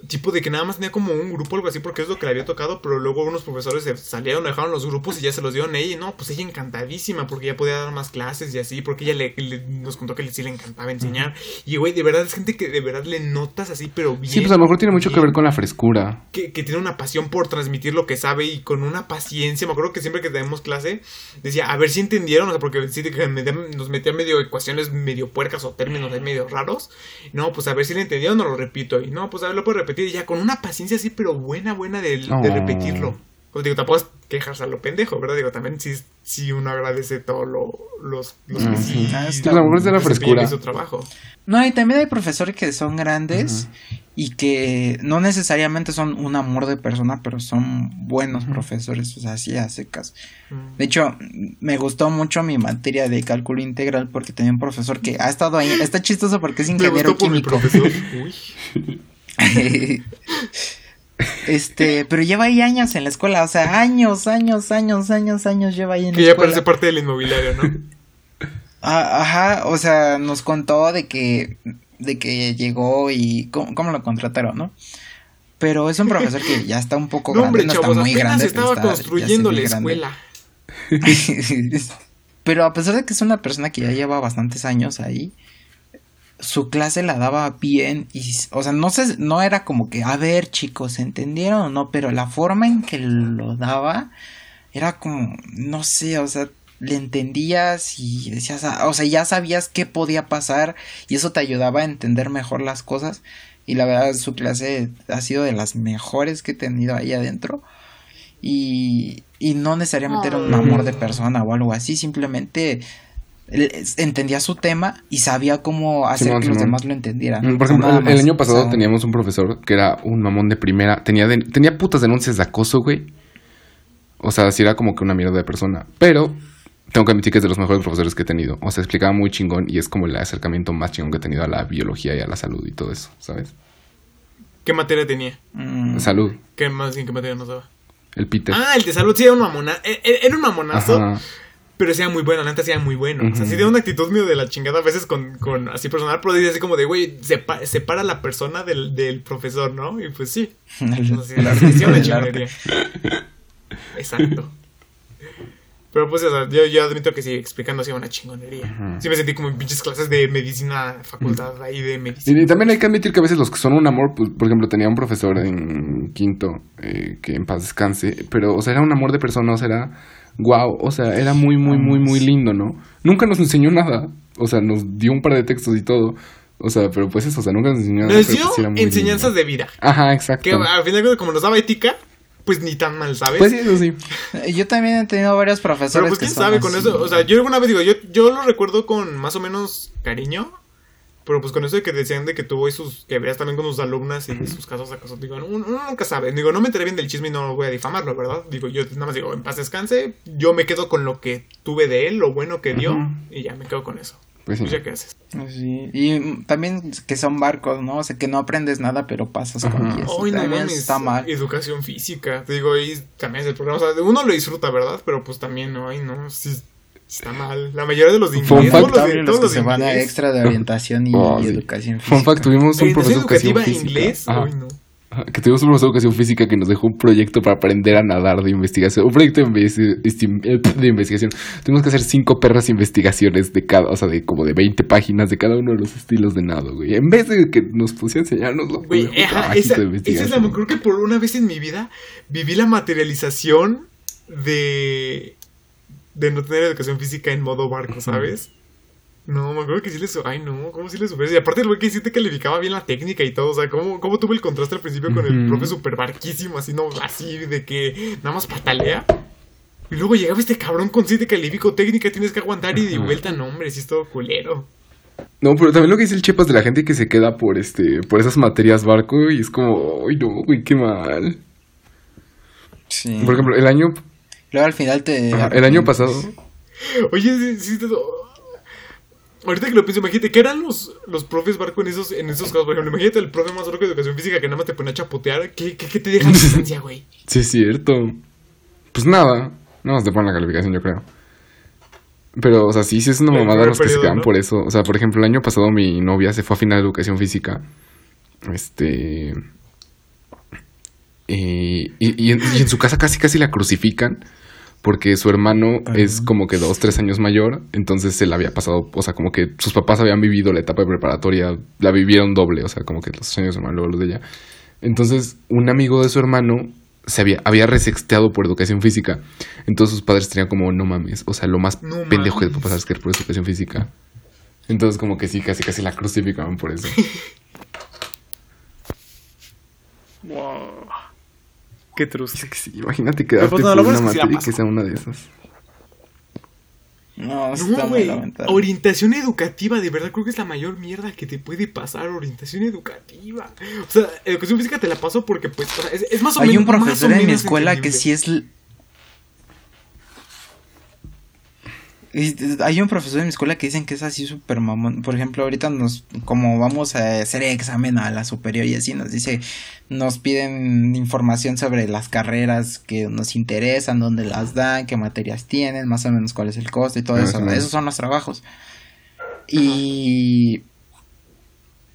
Tipo de que nada más tenía como un grupo o algo así porque es lo que le había tocado, pero luego unos profesores se salieron, dejaron los grupos y ya se los dieron a ella. Y no, pues ella encantadísima porque ya podía dar más clases y así, porque ella le, le- nos contó que sí le encantaba enseñar. Y güey, de verdad es gente que de verdad le notas así, pero bien. Sí, pues a lo mejor tiene mucho que ver con la frescura. que, que tiene una pasión por transmitir lo que sabe y con una paciencia. Me acuerdo que siempre que tenemos clase decía, a ver si entendieron, o sea, porque sí que nos metían medio ecuaciones medio puercas o términos ahí medio raros. No, pues a ver si le entendieron, no lo repito. Y no, pues a ver, lo puedo repetir. Y ya con una paciencia así, pero buena, buena de, de repetirlo. Pues digo, tampoco es quejarse a lo pendejo, ¿verdad? Digo, también sí, sí uno agradece todo lo, los, los que Mm, sí. Ah, Sí, está a lo mejor es de la frescura. su trabajo. No, y también hay profesores que son grandes y que no necesariamente son un amor de persona, pero son buenos profesores, o sea, así a secas. Mm. De hecho, me gustó mucho mi materia de cálculo integral porque tenía un profesor que ha estado ahí. Está chistoso porque es Me ingeniero gustó por mi químico. profesor. Uy. este, pero lleva ahí años en la escuela, o sea, años, años, años, años, años lleva ahí en Que la ya escuela. parece parte del inmobiliario, ¿no? Ah, ajá, o sea, nos contó de que de que llegó y cómo, cómo lo contrataron, ¿no? Pero es un profesor que ya está un poco No, grande, hombre, no chavos, está muy grande. estaba está- ya construyendo la escuela. Pero a pesar de que es una persona que ya lleva bastantes años ahí, su clase la daba bien y, o sea, no sé, no era como que, a ver, chicos, ¿entendieron o no? Pero la forma en que lo daba era como, no sé, o sea, le entendías y decías, ah, o sea, ya sabías qué podía pasar y eso te ayudaba a entender mejor las cosas. Y la verdad, su clase ha sido de las mejores que he tenido ahí adentro. Y, y no necesariamente era un amor de persona o algo así, simplemente entendía su tema y sabía cómo hacer Simón, que los demás lo entendieran. Mm, Por ejemplo, el, año o pasado sea, teníamos un profesor que era un mamón de primera. Tenía, de- tenía putas denuncias de acoso, güey. O sea, sí era como que una mierda de persona. Pero tengo que admitir que es de los mejores profesores que he tenido. O sea, explicaba muy chingón y es como el acercamiento más chingón que he tenido a la biología y a la salud y todo eso, ¿sabes? ¿Qué materia tenía? mm, Salud. ¿Qué más en qué materia nos daba? El Peter. Ah, el de salud sí era un mamona. e- e- Era un mamonazo, Ajá. Pero sí era muy bueno. La neta sí era muy bueno. O sea, sí tenía una actitud medio de la chingada a veces con, con así personal, pero dice así como de, güey, sepa- separa la persona del, del profesor, ¿no? Y pues sí. sea, arte. chingonería. Exacto. Pero pues, o sea, yo, yo admito que sí, explicando así una chingonería. Sí me sentí como en pinches clases de medicina, facultad ahí de medicina. Y, y también hay que admitir que a veces los que son un amor, pues, por ejemplo, tenía un profesor en quinto, eh, que en paz descanse, pero, o sea, era un amor de persona, o sea, era wow, o sea, era muy, muy, muy, muy lindo, ¿no? Nunca nos enseñó nada, o sea, nos dio un par de textos y todo, o sea, pero pues eso, o sea, nunca nos enseñó nada. Nos pero dio pues sí enseñanzas lindo. de vida. Ajá, exacto. Que al final, como nos daba ética, pues ni tan mal, ¿sabes? Pues sí, eso sí. Yo también he tenido varios Pero profesores pues que quién son sabe con así. eso. O sea, yo alguna vez digo, yo, yo lo recuerdo con más o menos cariño. Pero pues con eso de que decían de que tuvo y sus, que veías también con sus alumnas y sus casos a casos, digo, uno, uno nunca sabe. Digo, no me enteré bien del chisme y no voy a difamarlo, ¿verdad? Digo, yo nada más digo, en paz descanse, yo me quedo con lo que tuve de él, lo bueno que dio, y ya me quedo con eso. Pues sí. Qué haces. Sí, Y también que son barcos, ¿no? O sea, que no aprendes nada, pero pasas con. 10. Ay, no también mames, está mal. Educación física, te digo, y también es el programa, o sea, uno lo disfruta, ¿verdad? Pero pues también, no, ay, no, sí, está mal. La mayoría de los inglés, fact. los todos los que los se de van a inglés, extra de orientación y, Oh, y sí. educación física. Fun fact, tuvimos un profesor de educación física. inglés, no. Que tuvimos un profesor de educación física que nos dejó un proyecto para aprender a nadar de investigación. Un proyecto de, eh, de investigación. Tuvimos que hacer cinco perras investigaciones de cada, o sea, de como de 20 páginas de cada uno de los estilos de nado, güey. En vez de que nos pusiera a enseñarnos lo Güey, esa, de esa es la, investigación. creo que por una vez en mi vida viví la materialización de de no tener educación física en modo barco, ¿sabes? No, me acuerdo que sí le su- Ay, no, ¿cómo sí le superé? Y aparte el güey que sí te calificaba bien la técnica y todo. O sea, ¿cómo, cómo tuve el contraste al principio con el profe super barquísimo? Así, no, así de que nada más patalea. Y luego llegaba este cabrón con sí te califico técnica, tienes que aguantar y de vuelta, no, hombre, sí es todo culero. No, pero también lo que dice el Chepas de la gente que se queda por este, por esas materias barco y es como, ay no, güey, qué mal. Sí. Por ejemplo, el año, Luego al final te. ajá, el año pasado, Oye, sí, sí te- Ahorita que lo pienso, imagínate, ¿qué eran los, los profes barco en esos, en esos casos? Por ejemplo, imagínate el profe más loco de educación física que nada más te pone a chapotear. ¿Qué, qué, qué te deja la licencia, güey? sí es cierto. Pues nada, nada más te ponen la calificación, yo creo. Pero, o sea, sí, sí es una mamada primer los que se quedan ¿no? por eso. O sea, por ejemplo, el año pasado mi novia se fue a final de educación física. Este. Y, y, y en, y en su casa casi casi la crucifican. Porque su hermano es como que dos, tres años mayor. Entonces se le había pasado. O sea, como que sus papás habían vivido la etapa de preparatoria. La vivieron doble. O sea, como que los años de su hermano, luego los de ella. Entonces, un amigo de su hermano se había, había resexteado por educación física. Entonces sus padres tenían como, no mames, o sea, lo más No pendejo que mames. puede pasar es que por educación física. Entonces como que sí, casi casi la crucificaban por eso. Wow. Qué triste. Es que sí, imagínate quedarte pues, no, bueno una materia que sea una de esas. No, está No, muy lamentable. Orientación educativa, de verdad creo que es la mayor mierda que te puede pasar. Orientación educativa. O sea, educación física te la paso porque, pues, o sea, es, es más o Hay menos. un profesor en mi escuela que sí es. Y- Hay un profesor en mi escuela que dicen que es así súper mamón. Por ejemplo, ahorita nos, como vamos a hacer examen a la superior y así, nos dice, nos piden información sobre las carreras que nos interesan, dónde las dan, qué materias tienen, más o menos cuál es el costo y todo eso. Esos son los trabajos. Y.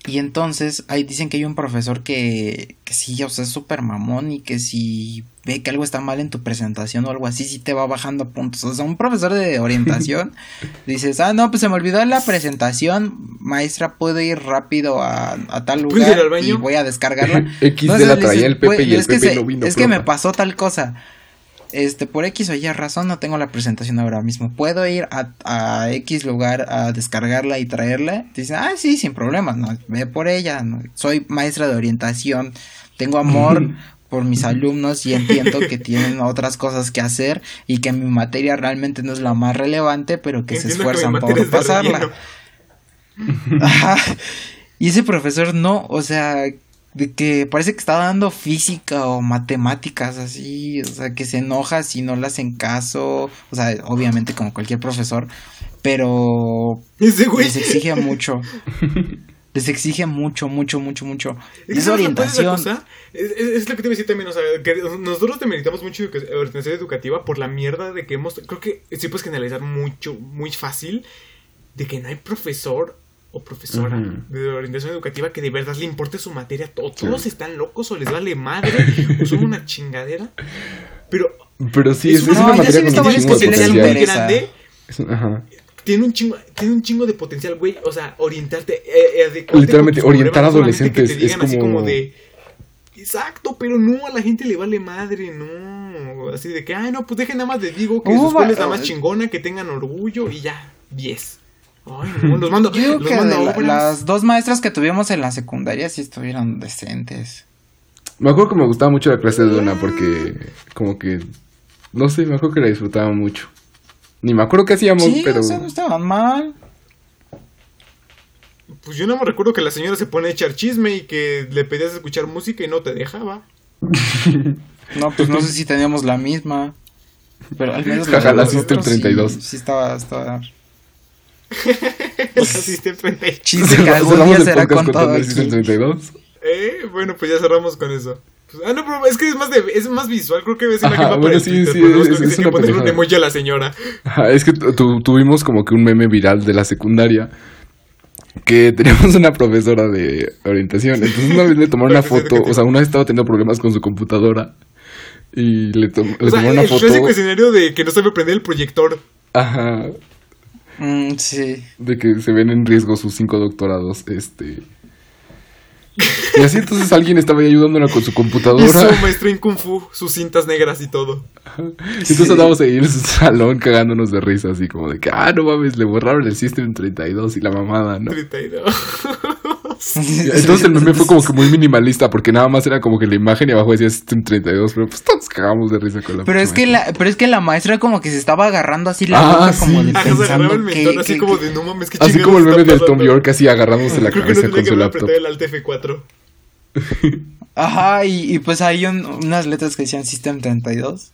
Y entonces ahí dicen que hay un profesor que, que sí, o sea, es súper mamón y que si ve que algo está mal en tu presentación o algo así, sí te va bajando puntos. O sea, un profesor de orientación, dices, ah, no, pues se me olvidó la presentación, maestra, puedo ir rápido a, a tal ¿Puedo ir lugar y voy a descargarla. X de la traía dices, el Pepe "Güey, y el es que Pepe se- no vino. Es que me profe". pasó tal cosa. Este, por X o Y razón no tengo la presentación ahora mismo. ¿Puedo ir a, a X lugar a descargarla y traerla? Dicen, ah, sí, sin problemas, no, ve por ella. no. Soy maestra de orientación, tengo amor por mis alumnos y entiendo que tienen otras cosas que hacer y que mi materia realmente no es la más relevante, pero que se Entiendo esfuerzan por pasarla. Ajá. Y ese profesor no, o sea, de que parece que está dando física o matemáticas así, o sea, que se enoja si no le hacen caso, o sea, obviamente como cualquier profesor, pero Ese güey. les exige mucho. Les exige mucho, mucho, mucho, mucho. Es que Es ¿sabes cuál es la orientación. Es, es- es lo que te iba a decir también, o sea, que nosotros demeritamos mucho orientación educativa por la mierda de que hemos, creo que sí puedes generalizar mucho, muy fácil, de que no hay profesor o profesora de orientación educativa que de verdad le importe su materia. O Sí. todos están locos o les vale madre o son una chingadera. Pero Pero sí, es, es una- No, materia con un chingo de muy grande. Es ajá. Tiene un chingo, tiene un chingo de potencial, güey. O sea, orientarte, eh, eh, Literalmente, orientar solamente adolescentes, Que te digan es así como- como de. Exacto, pero no, a la gente le vale madre, no. Así de que, ay, no, pues dejen nada más, les digo que Hubo su escuela es la más chingona, que tengan orgullo y ya, 10. Ay, no, los mando, Yo digo los que mando la- las dos maestras que tuvimos en la secundaria sí estuvieron decentes. Me acuerdo que me gustaba mucho la clase de Dona porque como que no sé, me acuerdo que la disfrutaba mucho. Ni me acuerdo qué hacíamos, Sí, pero o sea, no estaban mal. Pues yo no me recuerdo que la señora se pone a echar chisme y que le pedías escuchar música y no te dejaba. No, pues no sé si teníamos la misma. Pero al menos Jaja, la de System nosotros sí- 32. Sí, estaba, estaba. System 32. Chiste que algún Cerramos día el será contado aquí. 32. Eh, bueno, pues ya cerramos con eso. Pues, ah, no, pero es que es más, de, es más visual. Creo que ves una Ajá, que va bueno, sí, Twitter, sí, pero es- creo que es tiene que una ponerle un emoji a la señora. Ajá, es que tu- tu- tuvimos como que un meme viral de la secundaria que teníamos una profesora de orientación. Entonces una vez le tomaron una foto, o sea, una vez estaba teniendo problemas con su computadora y le, tom- le O sea, tomaron una el foto. clásico escenario de que no sabe prender el proyector. Ajá, Mm, sí. de que se ven en riesgo sus cinco doctorados, este. Y así entonces alguien estaba ahí ayudándola con su Y computadora. su maestro en Kung Fu, sus cintas negras y todo. Y entonces andábamos ahí en su salón cagándonos de risa, así como de que, ah, no mames, le borraron el System 32 y la mamada, ¿no? 32. Entonces el meme fue como que muy minimalista, porque nada más era como que la imagen y abajo decía System 32, pero pues todos cagamos de risa con la Pero es que la, pero es que la maestra como que se estaba agarrando así la Ah, boca como de Ajá, pensando el mentón que, así que- como de no mames, qué Así como el meme del Tom pasando?" York, así agarrándose la Creo que no cabeza con que su laptop. el Alt F4. Ajá, y, y pues hay un- unas letras que decían System 32.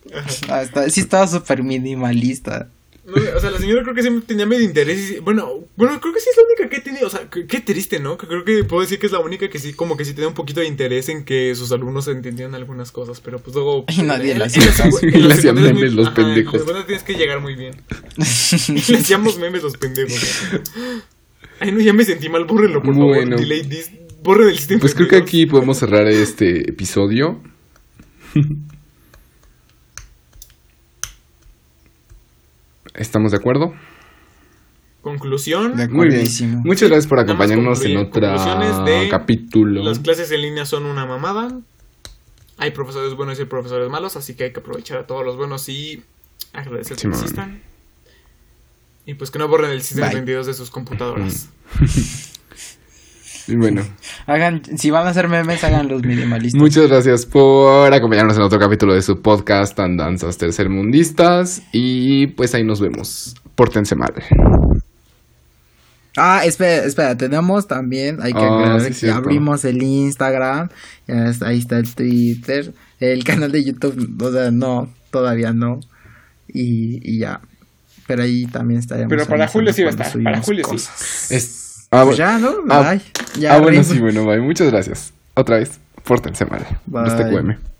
Ah, está- sí estaba súper minimalista. No, o sea, la señora creo que siempre tenía medio interés. y- bueno, bueno, creo que sí es la única que tiene. O sea, qué triste, ¿no? Que creo que puedo decir que es la única que sí, como que sí tenía un poquito de interés en que sus alumnos entendieran algunas cosas. Pero pues luego. Y nadie en hacía memes los pendejos. En la tienes que llegar muy bien. Y le hacíamos memes los pendejos. Ay, no, ya me sentí mal. Bórrenlo, por Bueno. favor. Delay this. Borre del sistema. Pues creo que aquí podemos cerrar este episodio. ¿Estamos de acuerdo? Conclusión. De Muy bien. Buenísimo. Muchas gracias por acompañarnos en otro conclusiones de capítulo. Las clases en línea son una mamada. Hay profesores buenos y profesores malos, así que hay que aprovechar a todos los buenos y agradecer que existan. Y pues que no borren el sistema Bye. 22 de sus computadoras. Y bueno, Hagan, si van a hacer memes, hagan los minimalistas. muchas gracias por acompañarnos en otro capítulo de su podcast Andanzas Tercermundistas. Y pues ahí nos vemos. Pórtense mal. Ah, espera, espera, tenemos también, hay que Ah, aclarar sí, que cierto. abrimos el Instagram, ahí está el Twitter, el canal de YouTube, o sea, no, todavía no, y, y ya, pero ahí también estaremos. Pero para julio sí va a estar, para julio sí. Es- ah, Pues bueno. ya, ¿no? Ah, Bye. Ya ah, bueno, sí, bueno, bye. Muchas gracias. Otra vez, pórtense mal. Bye. Este QM.